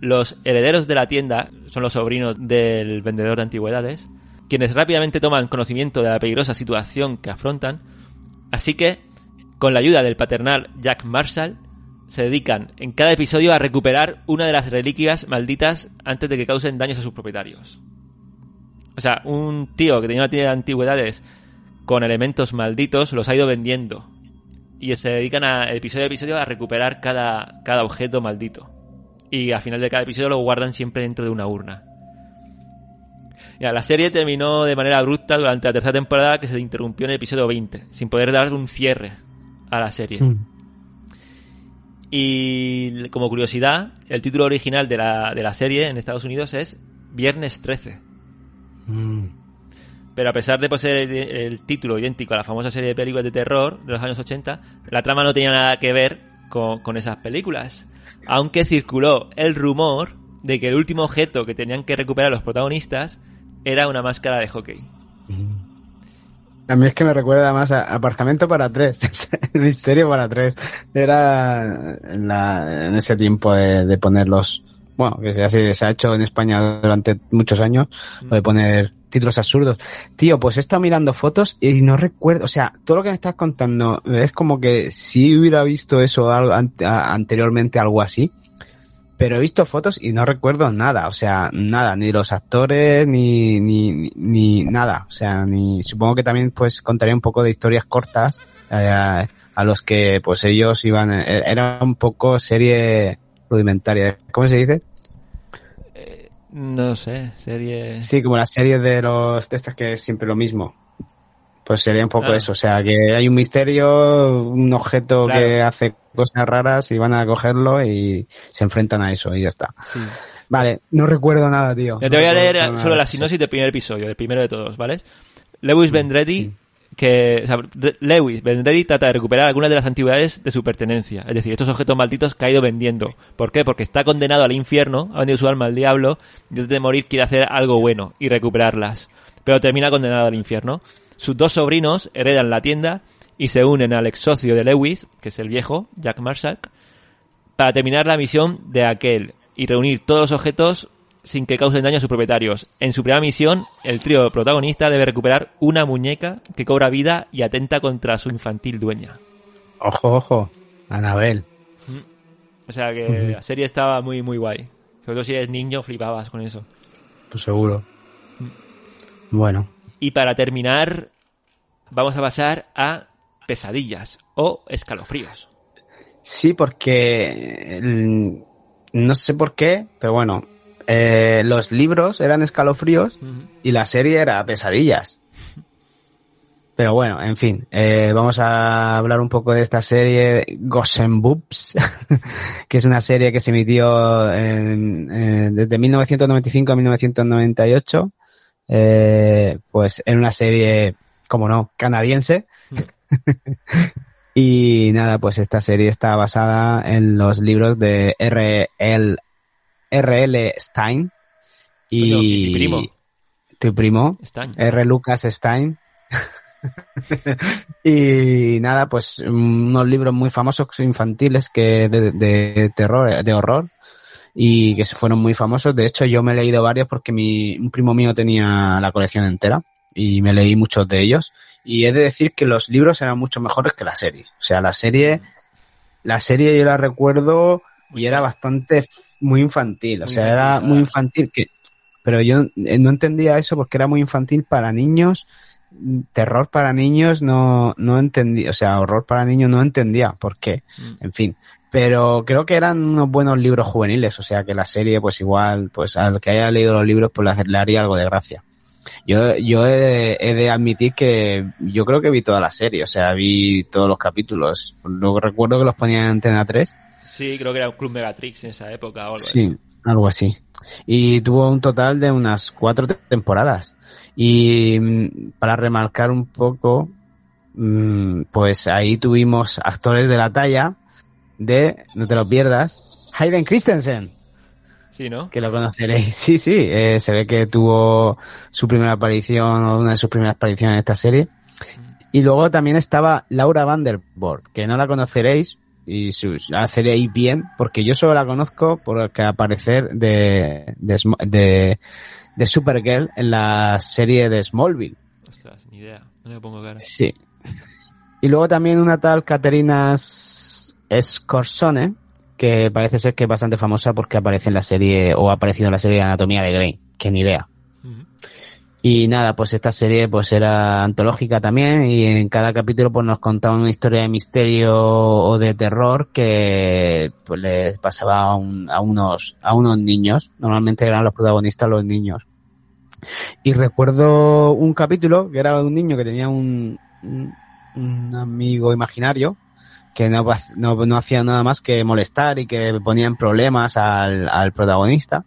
los herederos de la tienda son los sobrinos del vendedor de antigüedades, quienes rápidamente toman conocimiento de la peligrosa situación que afrontan, así que, con la ayuda del paternal Jack Marshall, se dedican en cada episodio a recuperar una de las reliquias malditas antes de que causen daños a sus propietarios. O sea, un tío que tenía una tienda de antigüedades con elementos malditos los ha ido vendiendo. Y se dedican a episodio a episodio a recuperar cada, cada objeto maldito. Y al final de cada episodio lo guardan siempre dentro de una urna. La serie terminó de manera abrupta durante la tercera temporada que se interrumpió en el episodio 20, sin poder dar un cierre a la serie. Mm. Y como curiosidad, el título original de la, de la serie en Estados Unidos es Viernes 13. Mm. Pero a pesar de poseer el, el título idéntico a la famosa serie de películas de terror de los años 80, la trama no tenía nada que ver con, con esas películas. Aunque circuló el rumor de que el último objeto que tenían que recuperar los protagonistas era una máscara de hockey. A mí es que me recuerda más a Apartamento para tres, el misterio para tres. Era en ese tiempo de, de poner los, bueno, que se, ha hecho en España durante muchos años, lo de poner títulos absurdos. Tío, pues he estado mirando fotos y no recuerdo, o sea, todo lo que me estás contando es como que si hubiera visto eso anteriormente, algo así. Pero he visto fotos y no recuerdo nada, o sea, nada, ni los actores, ni, ni, ni, nada, o sea, ni, supongo que también pues contaría un poco de historias cortas, eh, a, a los que pues ellos iban, eh, era un poco serie rudimentaria, ¿cómo se dice? No sé, serie... Sí, como las series de los, de estas que es siempre lo mismo. Pues sería un poco Claro. eso, o sea, que hay un misterio, un objeto Claro. que hace cosas raras y van a cogerlo y se enfrentan a eso y ya está. Sí. Vale, no recuerdo nada, tío. Ya te No voy a leer nada. solo la sinopsis del primer episodio, del primero de todos, ¿vale? Lewis Vendredi, que, Lewis Vendredi trata de recuperar algunas de las antigüedades de su pertenencia, es decir, estos objetos malditos que ha ido vendiendo. ¿Por qué? Porque está condenado al infierno, ha vendido su alma al diablo, y antes de morir quiere hacer algo bueno y recuperarlas. Pero termina condenado al infierno. Sus dos sobrinos heredan la tienda y se unen al ex socio de Lewis, que es el viejo, Jack Marshall, para terminar la misión de aquel y reunir todos los objetos sin que causen daño a sus propietarios. En su primera misión, el trío protagonista debe recuperar una muñeca que cobra vida y atenta contra su infantil dueña. Ojo, ojo. Anabel. O sea que la serie estaba muy, muy guay. Sobre todo si eres niño, flipabas con eso. Pues seguro. Bueno. Y para terminar, vamos a pasar a pesadillas o escalofríos. Sí, porque mm, no sé por qué, pero bueno, eh, los libros eran escalofríos y la serie era pesadillas. Pero bueno, en fin, eh, vamos a hablar un poco de esta serie Gossen Boobs, que es una serie que se emitió en- eh, desde 1995 a 1998. Eh, pues en una serie, como no, canadiense. y nada, pues esta serie está basada en los libros de R.L. R.L. Stein y mi primo. tu primo Están. R. Lucas Stein. y nada, pues unos libros muy famosos infantiles que de, de terror, de horror y que se fueron muy famosos. De hecho, yo me he leído varios porque mi, un primo mío tenía la colección entera y me leí muchos de ellos. Y he de decir que los libros eran mucho mejores que la serie. O sea, la serie, la serie yo la recuerdo y era bastante muy infantil. O Muy sea, era muy infantil que, pero yo eh, no entendía eso porque era muy infantil para niños. Mm, Terror para niños no, no entendía, o sea, horror para niños no entendía por qué Mm. en fin. Pero creo que eran unos buenos libros juveniles, o sea que la serie, pues igual, pues al que haya leído los libros, pues le- le haría algo de gracia. Yo, yo he de, he de admitir que yo creo que vi toda la serie, o sea, vi todos los capítulos. Luego recuerdo que los ponían en Antena 3. Sí, creo que era un Club Megatrix en esa época o algo Sí, así. algo así. Y tuvo un total de unas cuatro te- temporadas. Y mm, para remarcar un poco, mm, pues ahí tuvimos actores de la talla de, no te lo pierdas, Hayden Christensen, Sí, ¿no? que lo conoceréis. Sí, sí, eh, se ve que tuvo su primera aparición o una de sus primeras apariciones en esta serie. Y luego también estaba Laura Vandervoort, que no la conoceréis y sus, haceréis bien, porque yo solo la conozco por que aparecer de, de, de, de Supergirl en la serie de Smallville. Ostras, ni idea. No le pongo cara. Sí. Y luego también una tal Caterina Scorsone, que parece ser que es bastante famosa porque aparece en la serie, o ha aparecido en la serie de Anatomía de Grey, que ni idea. Y nada, pues esta serie pues era antológica también y en cada capítulo pues nos contaba una historia de misterio o de terror que pues les pasaba a, un- a unos a unos niños, normalmente eran los protagonistas los niños. Y recuerdo un capítulo que era de un niño que tenía un, un, un amigo imaginario que no, no, no hacía nada más que molestar y que ponía en problemas al, al protagonista.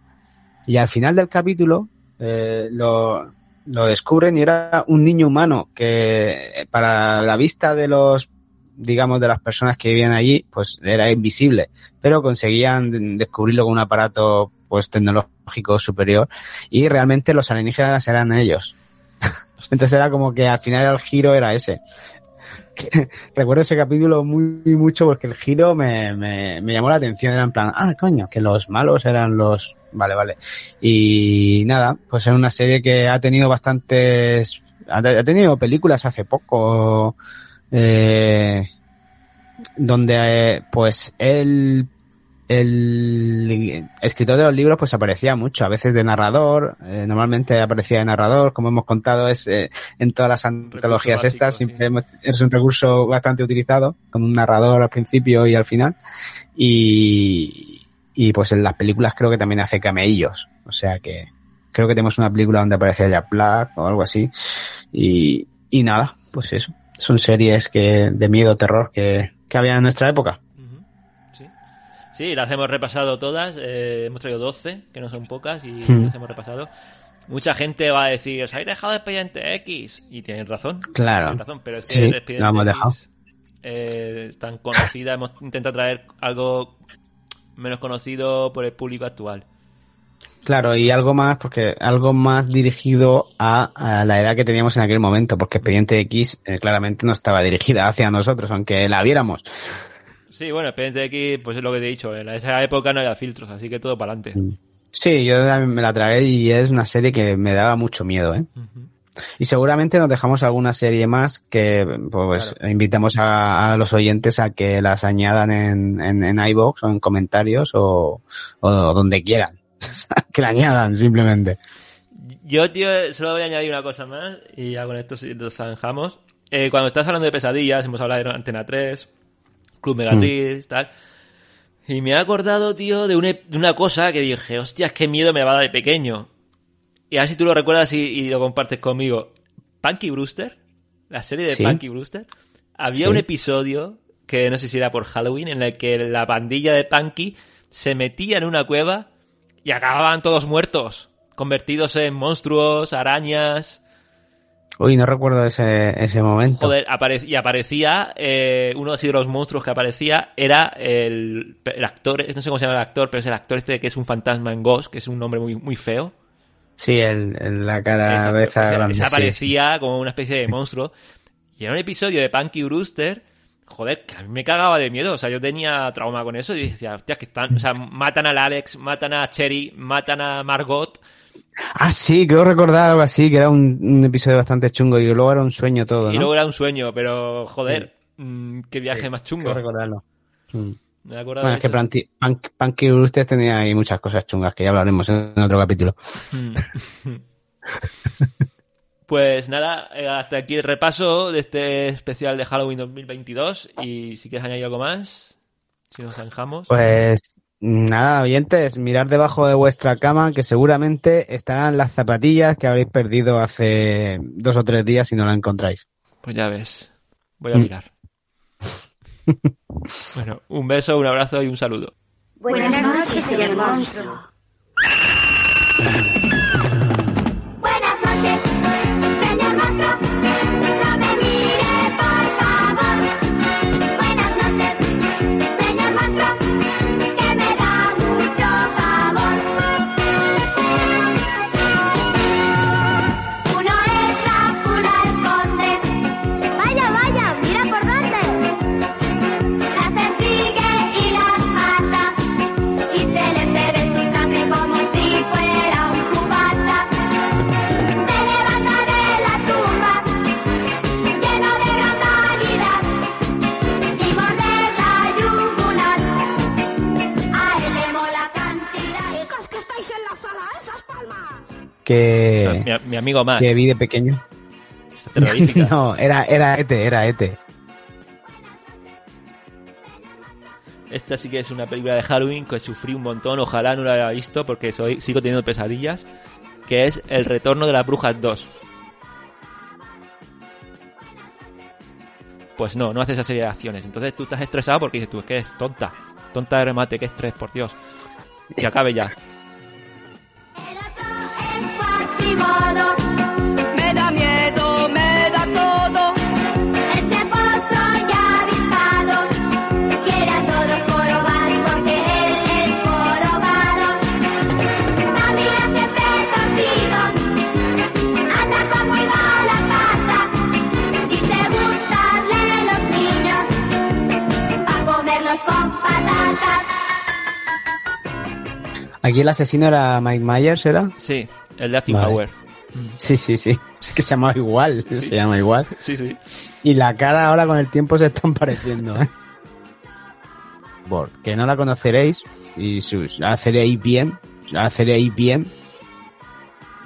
Y al final del capítulo eh, lo, lo descubren y era un niño humano que eh, para la vista de los digamos de las personas que vivían allí pues era invisible pero conseguían descubrirlo con un aparato pues tecnológico superior y realmente los alienígenas eran ellos. Entonces era como que al final el giro era ese recuerdo ese capítulo muy, muy mucho porque el giro me, me, me llamó la atención. Era en plan ah coño que los malos eran los vale vale. Y nada, pues es una serie que ha tenido bastantes, ha, tenido películas hace poco, eh, donde eh, pues el, el escritor de los libros pues aparecía mucho, a veces de narrador, eh, normalmente aparecía de narrador, como hemos contado es eh, en todas las antologías básico, estas, sí. es un recurso bastante utilizado, con un narrador al principio y al final, y, y pues en las películas creo que también hace cameillos. O sea que creo que tenemos una película donde aparece Jack Black o algo así. Y, y nada, pues eso. Son series que de miedo, terror que, que había en nuestra época. Sí. Las hemos repasado todas. eh, hemos traído 12, que no son pocas, y Hmm. las hemos repasado. Mucha gente va a decir, os habéis dejado Expediente X. Y tienen razón. Claro. Tienen razón, pero es que Sí, Expediente lo hemos X, dejado. eh, es tan conocida. hemos intentado traer algo menos conocido por el público actual. Claro, y algo más, porque algo más dirigido a, a la edad que teníamos en aquel momento, porque Expediente X eh, claramente no estaba dirigida hacia nosotros, aunque la viéramos. Sí, bueno, Expediente X, pues es lo que te he dicho. En esa época no había filtros, así que todo para adelante. Sí, yo me la tragué y es una serie que me daba mucho miedo, ¿eh? Y seguramente nos dejamos alguna serie más que pues invitamos a, a los oyentes a que las añadan en, en, en iVoox o en comentarios o, o donde quieran. que la añadan simplemente. Yo, tío, solo voy a añadir una cosa más y ya con esto nos zanjamos. Eh, cuando estás hablando de pesadillas, hemos hablado de Antena 3, Club Megatrix, tal. Y me he acordado, tío, de una, de una cosa que dije, hostias, qué miedo me daba de pequeño. Y a ver si tú lo recuerdas y, y lo compartes conmigo. Punky Brewster, la serie de Sí. Punky Brewster. Había Sí. un episodio que no sé si era por Halloween, en el que la pandilla de Punky se metía en una cueva y acababan todos muertos, convertidos en monstruos, arañas. Uy, no recuerdo ese, ese momento. Joder, apare- y aparecía, eh, uno así de los monstruos que aparecía era el, el actor, no sé cómo se llama el actor, pero es el actor este que es un fantasma en Ghost, que es un nombre muy, muy feo. Sí, el, el- la cara Ese- esa ese- grande. sí, aparecía como una especie de monstruo. Y era un episodio de Punky Brewster, joder, que a mí me cagaba de miedo. O sea, yo tenía trauma con eso y decía, hostia, que están, o sea, matan al Alex, matan a Cherry, matan a Margot. Sí. Ah, sí, creo recordar algo así, que era un, un episodio bastante chungo y luego era un sueño todo, ¿no? Y luego era un sueño, pero joder, mm, qué viaje más chungo. Creo recordarlo. Mm. Me he acordado Bueno, de es que eso. Planti- Punk- Punky Brewster tenía ahí muchas cosas chungas que ya hablaremos en otro capítulo. Mm. Pues nada, eh, hasta aquí el repaso de este especial de Halloween 2022. Y si quieres añadir algo más, si nos zanjamos. Pues nada, oyentes, mirar debajo de vuestra cama que seguramente estarán las zapatillas que habréis perdido hace dos o tres días si no la encontráis. Pues ya ves. Voy a Mm. mirar. bueno, un beso, un abrazo y un saludo. Buenas noches, señor monstruo. Que, Mi, mi amigo Matt, que vi de pequeño. es no, era, era Ete, era Ete. Esta sí que es una película de Halloween que sufrí un montón. Ojalá no la haya visto porque soy, sigo teniendo pesadillas. Que es El Retorno de las Brujas 2. Pues no, no hace esa serie de acciones. Entonces tú estás estresado porque dices tú, es que es tonta. Tonta de remate, que estrés, por Dios. Que acabe ya. Me da miedo, me da todo. este pozo ya avispado, quiere a todos jorobar porque él es jorobado. Camina siempre torcido, anda con muy mala pata, dice gustarle los niños, pa' comerlos con patatas. Aquí el asesino era Mike Myers, ¿era? Sí, el de Acting Vale. Power. Sí, sí, sí. Es que se llama igual, se llama igual. Sí, sí. Y la cara ahora con el tiempo se están pareciendo, ¿eh? Por que no la conoceréis y sus haceréis bien, haceréis bien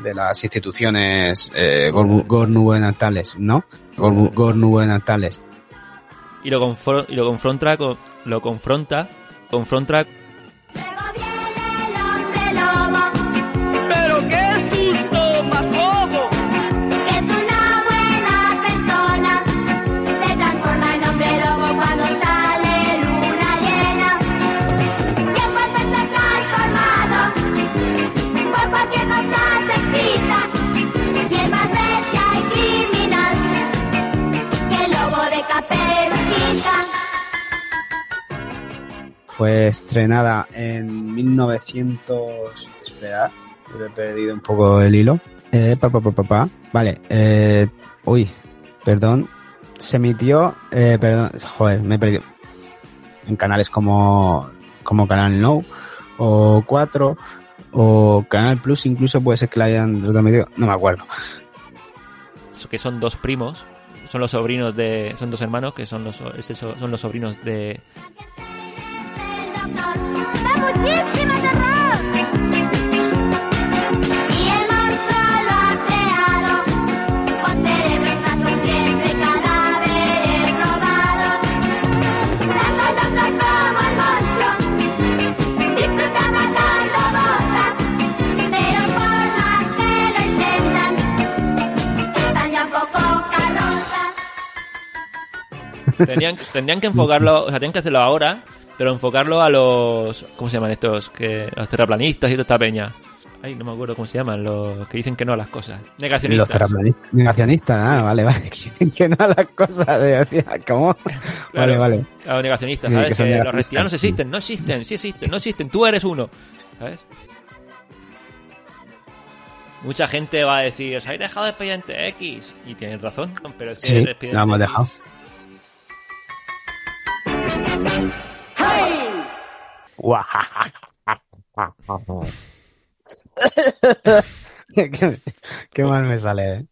de las instituciones eh, gubernamenales, ¿no? Gubernamenales. Y lo, y lo confronta con, lo confronta, confronta Fue estrenada en 1900... Espera, he perdido un poco el hilo. Eh, pa, pa, pa. Vale, eh, uy, perdón. Se emitió, eh, perdón, joder, me he perdido. En canales como, como Canal No, o 4, o Canal Plus, incluso puede ser que la hayan retransmitido, no me acuerdo. que son dos primos, son los sobrinos de, son dos hermanos que son los, es eso, son los sobrinos de, da muchísimo terror. Y el monstruo lo ha creado con cerebros más cadáveres robados. Tanto el doctor como el monstruo disfrutan matando botas, pero por más que lo intentan, están ya un poco carrozas. Tendrían, que enfocarlo, o sea, tienen que hacerlo ahora, pero enfocarlo a los, ¿cómo se llaman estos? Que, los terraplanistas y toda esta peña. Ay, no me acuerdo cómo se llaman, los que dicen que no a las cosas. Los Negacionistas. terraplanistas. Negacionistas, ah, vale, vale. Que no a las cosas de decía, ¿cómo? Vale, vale. Los negacionistas, Sí, ¿sabes? que son Que los reptilianos sí. existen, no existen, sí existen, no existen, tú eres uno. ¿Sabes? Mucha gente va a decir, os habéis dejado Expediente X. Y tienen razón, pero es que Sí, el Expediente lo hemos X- dejado. Qué, qué mal me sale, ¿eh?